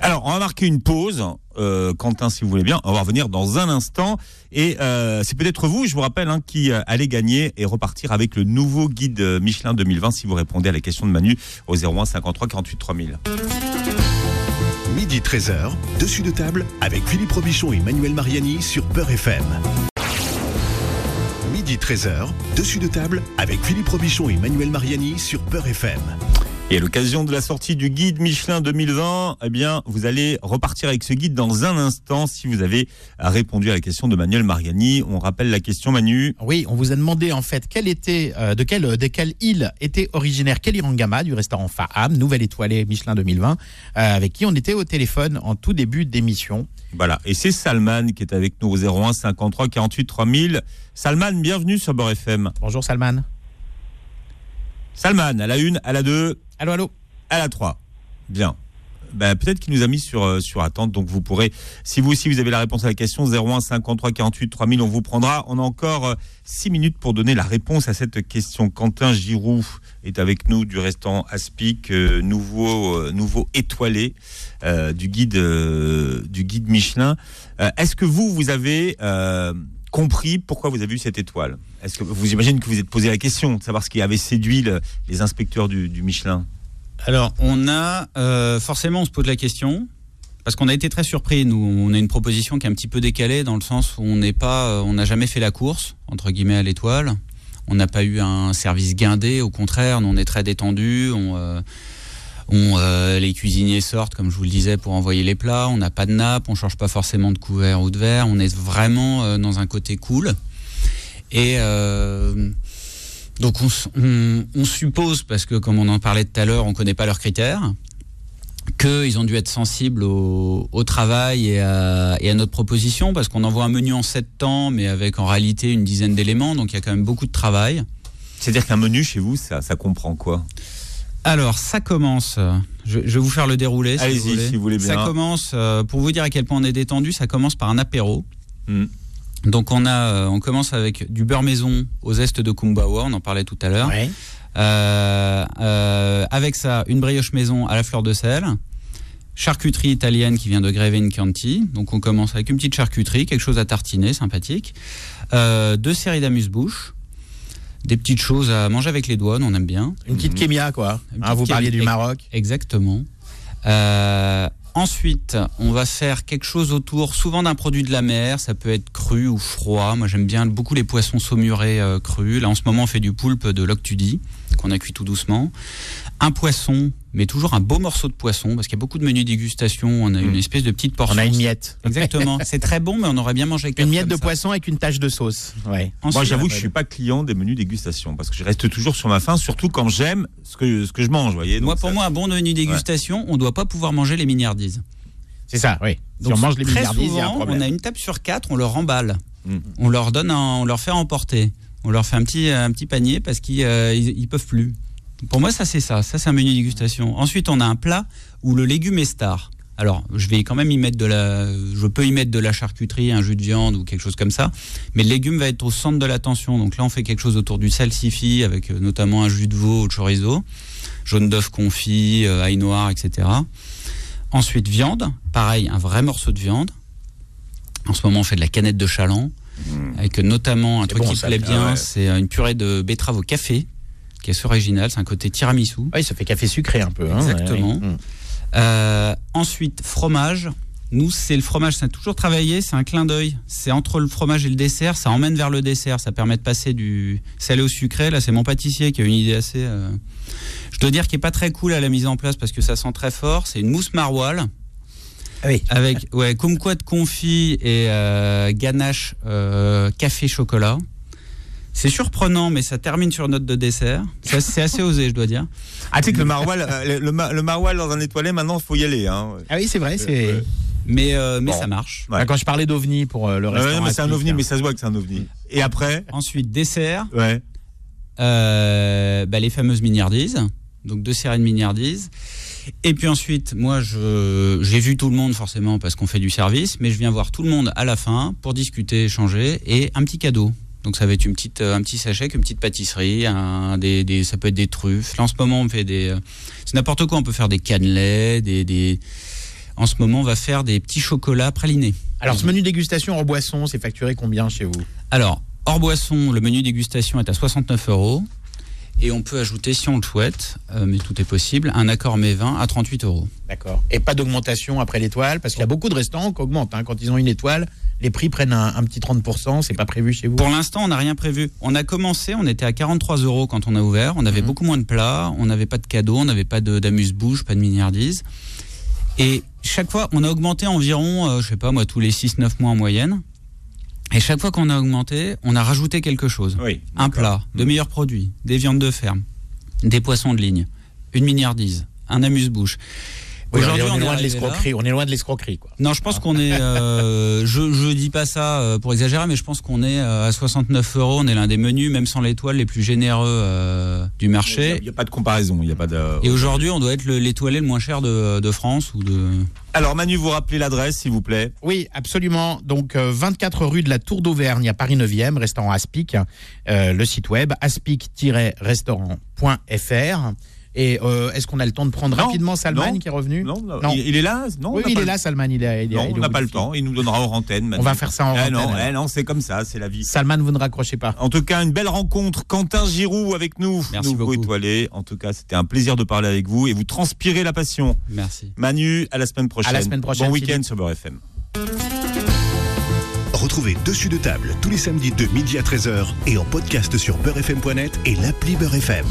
Alors, on va marquer une pause. Euh, Quentin, si vous voulez bien, on va revenir dans un instant. Et euh, c'est peut-être vous, je vous rappelle, hein, qui euh, allez gagner et repartir avec le nouveau guide Michelin 2020 si vous répondez à la question de Manu au 01 53 48 3000. Midi 13h, dessus de table avec Philippe Robichon et Manuel Mariani sur Peur FM. Midi 13h, dessus de table avec Philippe Robichon et Manuel Mariani sur Peur FM. Et à l'occasion de la sortie du guide Michelin 2020, eh bien, vous allez repartir avec ce guide dans un instant si vous avez euh, répondu à la question de Manuel Mariani. On rappelle la question, Manu. Oui, on vous a demandé en fait quelle était, euh, de, quelle, de quelle île était originaire Kelirangama du restaurant Faham, nouvelle étoilée Michelin 2020, euh, avec qui on était au téléphone en tout début d'émission. Voilà. Et c'est Salman qui est avec nous au 01 53 48 3000. Salman, bienvenue sur Beurre FM. Bonjour Salman. Salman, à la une, à la deux, Allô, allô à la 3. Bien. Ben, peut-être qu'il nous a mis sur, euh, sur attente, donc vous pourrez, si vous aussi vous avez la réponse à la question, 01 53 48 3000, on vous prendra. On a encore 6 minutes pour donner la réponse à cette question. Quentin Giroux est avec nous du restaurant Aspic, euh, nouveau, euh, nouveau étoilé euh, du, guide, euh, du guide Michelin. Euh, Est-ce que vous, vous avez euh, compris pourquoi vous avez eu cette étoile Est-ce que vous imaginez que vous êtes posé la question de savoir ce qui avait séduit le- les inspecteurs du, Michelin? Alors, on a euh, forcément, on se pose la question parce qu'on a été très surpris. Nous, on a une proposition qui est un petit peu décalée dans le sens où on n'est pas, euh, on n'a jamais fait la course entre guillemets à l'étoile. On n'a pas eu un service guindé, au contraire, on est très détendu. On, euh, on, euh, les cuisiniers sortent, comme je vous le disais, pour envoyer les plats. On n'a pas de nappe, on change pas forcément de couvert ou de verre. On est vraiment euh, dans un côté cool. Et euh, donc on, suppose, parce que comme on en parlait tout à l'heure, on connaît pas leurs critères, qu'ils ont dû être sensibles au, travail et à, notre proposition, parce qu'on envoie un menu en sept temps, mais avec en réalité une dizaine d'éléments, donc il y a quand même beaucoup de travail. C'est-à-dire qu'un menu chez vous, ça comprend quoi? Alors, ça commence. Je, je vais vous faire le déroulé. Si Allez-y, vous voulez. si vous voulez bien. Ça commence, euh, pour vous dire à quel point on est détendu, ça commence par un apéro. Hmm. Donc, on, a, euh, on commence avec du beurre maison aux zestes de Kumbawa, on en parlait tout à l'heure. Ouais. Euh, euh, avec ça, une brioche maison à la fleur de sel. charcuterie italienne qui vient de Greve Chianti. Donc on commence avec une petite charcuterie, quelque chose à tartiner, sympathique. Euh, deux séries d'amuse-bouche. Des petites choses à manger avec les doigts, on aime bien. Une petite kémia, quoi. Hein, vous parliez kémia. du Maroc. Exactement. Euh, ensuite, on va faire quelque chose autour, souvent d'un produit de la mer. Ça peut être cru ou froid. Moi, j'aime bien beaucoup les poissons saumurés euh, crus. Là, en ce moment, on fait du poulpe de l'octudie qu'on a cuit tout doucement. Un poisson, mais toujours un beau morceau de poisson, parce qu'il y a beaucoup de menus dégustation. On a une espèce de petite portion. On a une miette. Exactement. C'est très bon, mais on aurait bien mangé avec Une miette comme de ça. poisson avec une tache de sauce. Ouais. Moi, j'avoue que je suis pas client des menus dégustation parce que je reste toujours sur ma faim, surtout quand j'aime ce que, ce que je mange, voyez. moi, pour ça- moi, un bon menu dégustation, on doit pas pouvoir manger les miniardises. C'est ça, oui. Si Donc, on mange les très milliardises, y a un souvent, problème. on a une table sur quatre, on leur emballe. Mm. On leur donne, un- on leur fait emporter. On leur fait un petit, un petit panier parce qu'ils euh, ils, ils peuvent plus. Pour moi, ça c'est ça. Ça c'est un menu dégustation. Ensuite, on a un plat où le légume est star. Alors, je vais quand même y mettre de la, je peux y mettre de la charcuterie, un jus de viande ou quelque chose comme ça. Mais le légume va être au centre de l'attention. Donc là, on fait quelque chose autour du salsifis avec euh, notamment un jus de veau de chorizo, jaune d'œuf confit, euh, ail noir, etc. Ensuite, viande. Pareil, un vrai morceau de viande. En ce moment, on fait de la canette de chaland, avec notamment un truc bon, qui ça, plaît ah bien, ouais. c'est une purée de betterave au café, qui est assez original, c'est un côté tiramisu. Oui, ça fait café sucré un peu. hein, Exactement. ouais. Euh, ensuite, fromage. Nous, c'est le fromage, ça a toujours travaillé, c'est un clin d'œil. C'est entre le fromage et le dessert, ça emmène vers le dessert, ça permet de passer du salé au sucré. Là, c'est mon pâtissier qui a une idée assez. euh, Je dois dire qui est pas très cool à la mise en place parce que ça sent très fort. C'est une mousse maroilles Ah oui. avec ouais, kumquat confit et euh, ganache café chocolat. C'est surprenant, mais ça termine sur note de dessert. C'est assez osé, je dois dire. Ah, tu sais que le maroilles, euh, le, maroilles dans un étoilé, maintenant, il faut y aller. Hein. Ah oui, c'est vrai. C'est. Euh, Mais, euh, mais Bon. ça marche. Ouais. Enfin, Quand je parlais d'ovni pour euh, le Ouais, restaurant. mais c'est un ovni, hein. mais ça se voit que c'est un ovni. Et après, Ensuite, dessert, ouais. euh, bah, les fameuses mignardises. Donc deux séries de mignardises. Et puis ensuite, moi, je j'ai vu tout le monde forcément parce qu'on fait du service, mais je viens voir tout le monde à la fin pour discuter, échanger et un petit cadeau. Donc ça va être une petite, euh, un petit sachet, une petite pâtisserie, un, des, des, ça peut être des truffes. Là en ce moment, on fait des, euh, c'est n'importe quoi. On peut faire des cannelés, des, des. En ce moment, on va faire des petits chocolats pralinés. Alors, ce menu dégustation hors boisson, c'est facturé combien chez vous? Alors, hors boisson, le menu dégustation est à 69 euros. Et on peut ajouter, si on le souhaite, euh, mais tout est possible, un accord mes vins à 38 euros. D'accord. Et pas d'augmentation après l'étoile Parce qu'il y a beaucoup de restaurants qui augmentent. hein. Quand ils ont une étoile, les prix prennent un, un petit 30%. C'est pas prévu chez vous? Pour l'instant, on n'a rien prévu. On a commencé, on était à 43 euros quand on a ouvert. On avait Mhm. beaucoup moins de plats, on n'avait pas de cadeaux, on n'avait pas d'amuse-bouche, pas de miniardise. Et chaque fois, on a augmenté environ, euh, je sais pas moi, tous les 6-9 mois en moyenne. Et chaque fois qu'on a augmenté, on a rajouté quelque chose. Oui. un plat, de meilleurs produits, des viandes de ferme, des poissons de ligne, une miniardise, un amuse-bouche. On Aujourd'hui, on, est loin de l'escroquerie. On est loin de l'escroquerie, quoi. Non, je pense qu'on est. euh, je je dis pas ça euh, pour exagérer, mais je pense qu'on est euh, à 69 euros. On est l'un des menus, même sans l'étoile, les plus généreux euh, du Il n'y marché. a, pas de comparaison. Il y a pas de. Et aujourd'hui, on doit être le- l'étoilé le moins cher de, de France ou de. Alors, Manu, vous rappelez l'adresse, s'il vous plaît? Oui, absolument. Donc, euh, 24 rue de la Tour d'Auvergne à Paris 9e, restaurant Aspic. Euh, le site web aspic-restaurant.fr. Et euh, est-ce qu'on a le temps de prendre Non, rapidement Salman non, qui est revenu Non, non. Non. Il, il est là Non, on Oui, il est là, Salman. Il est, il est- Non, il est on n'a pas le temps. Il nous donnera hors antenne. On va faire ça en Eh antenne. non, eh non, c'est comme ça, c'est la vie. Salman, vous ne raccrochez pas. En tout cas, une belle rencontre. Quentin Giroud avec nous, Merci nouveau beaucoup. étoilé. En tout cas, c'était un plaisir de parler avec vous et vous transpirez la passion. Merci. Manu, à la semaine prochaine. À la semaine prochaine, Bon week-end sur Beurre FM. Retrouvez Dessus de table tous les samedis de midi à 13h et en podcast sur beurrefm.net et l'appli Beurre FM.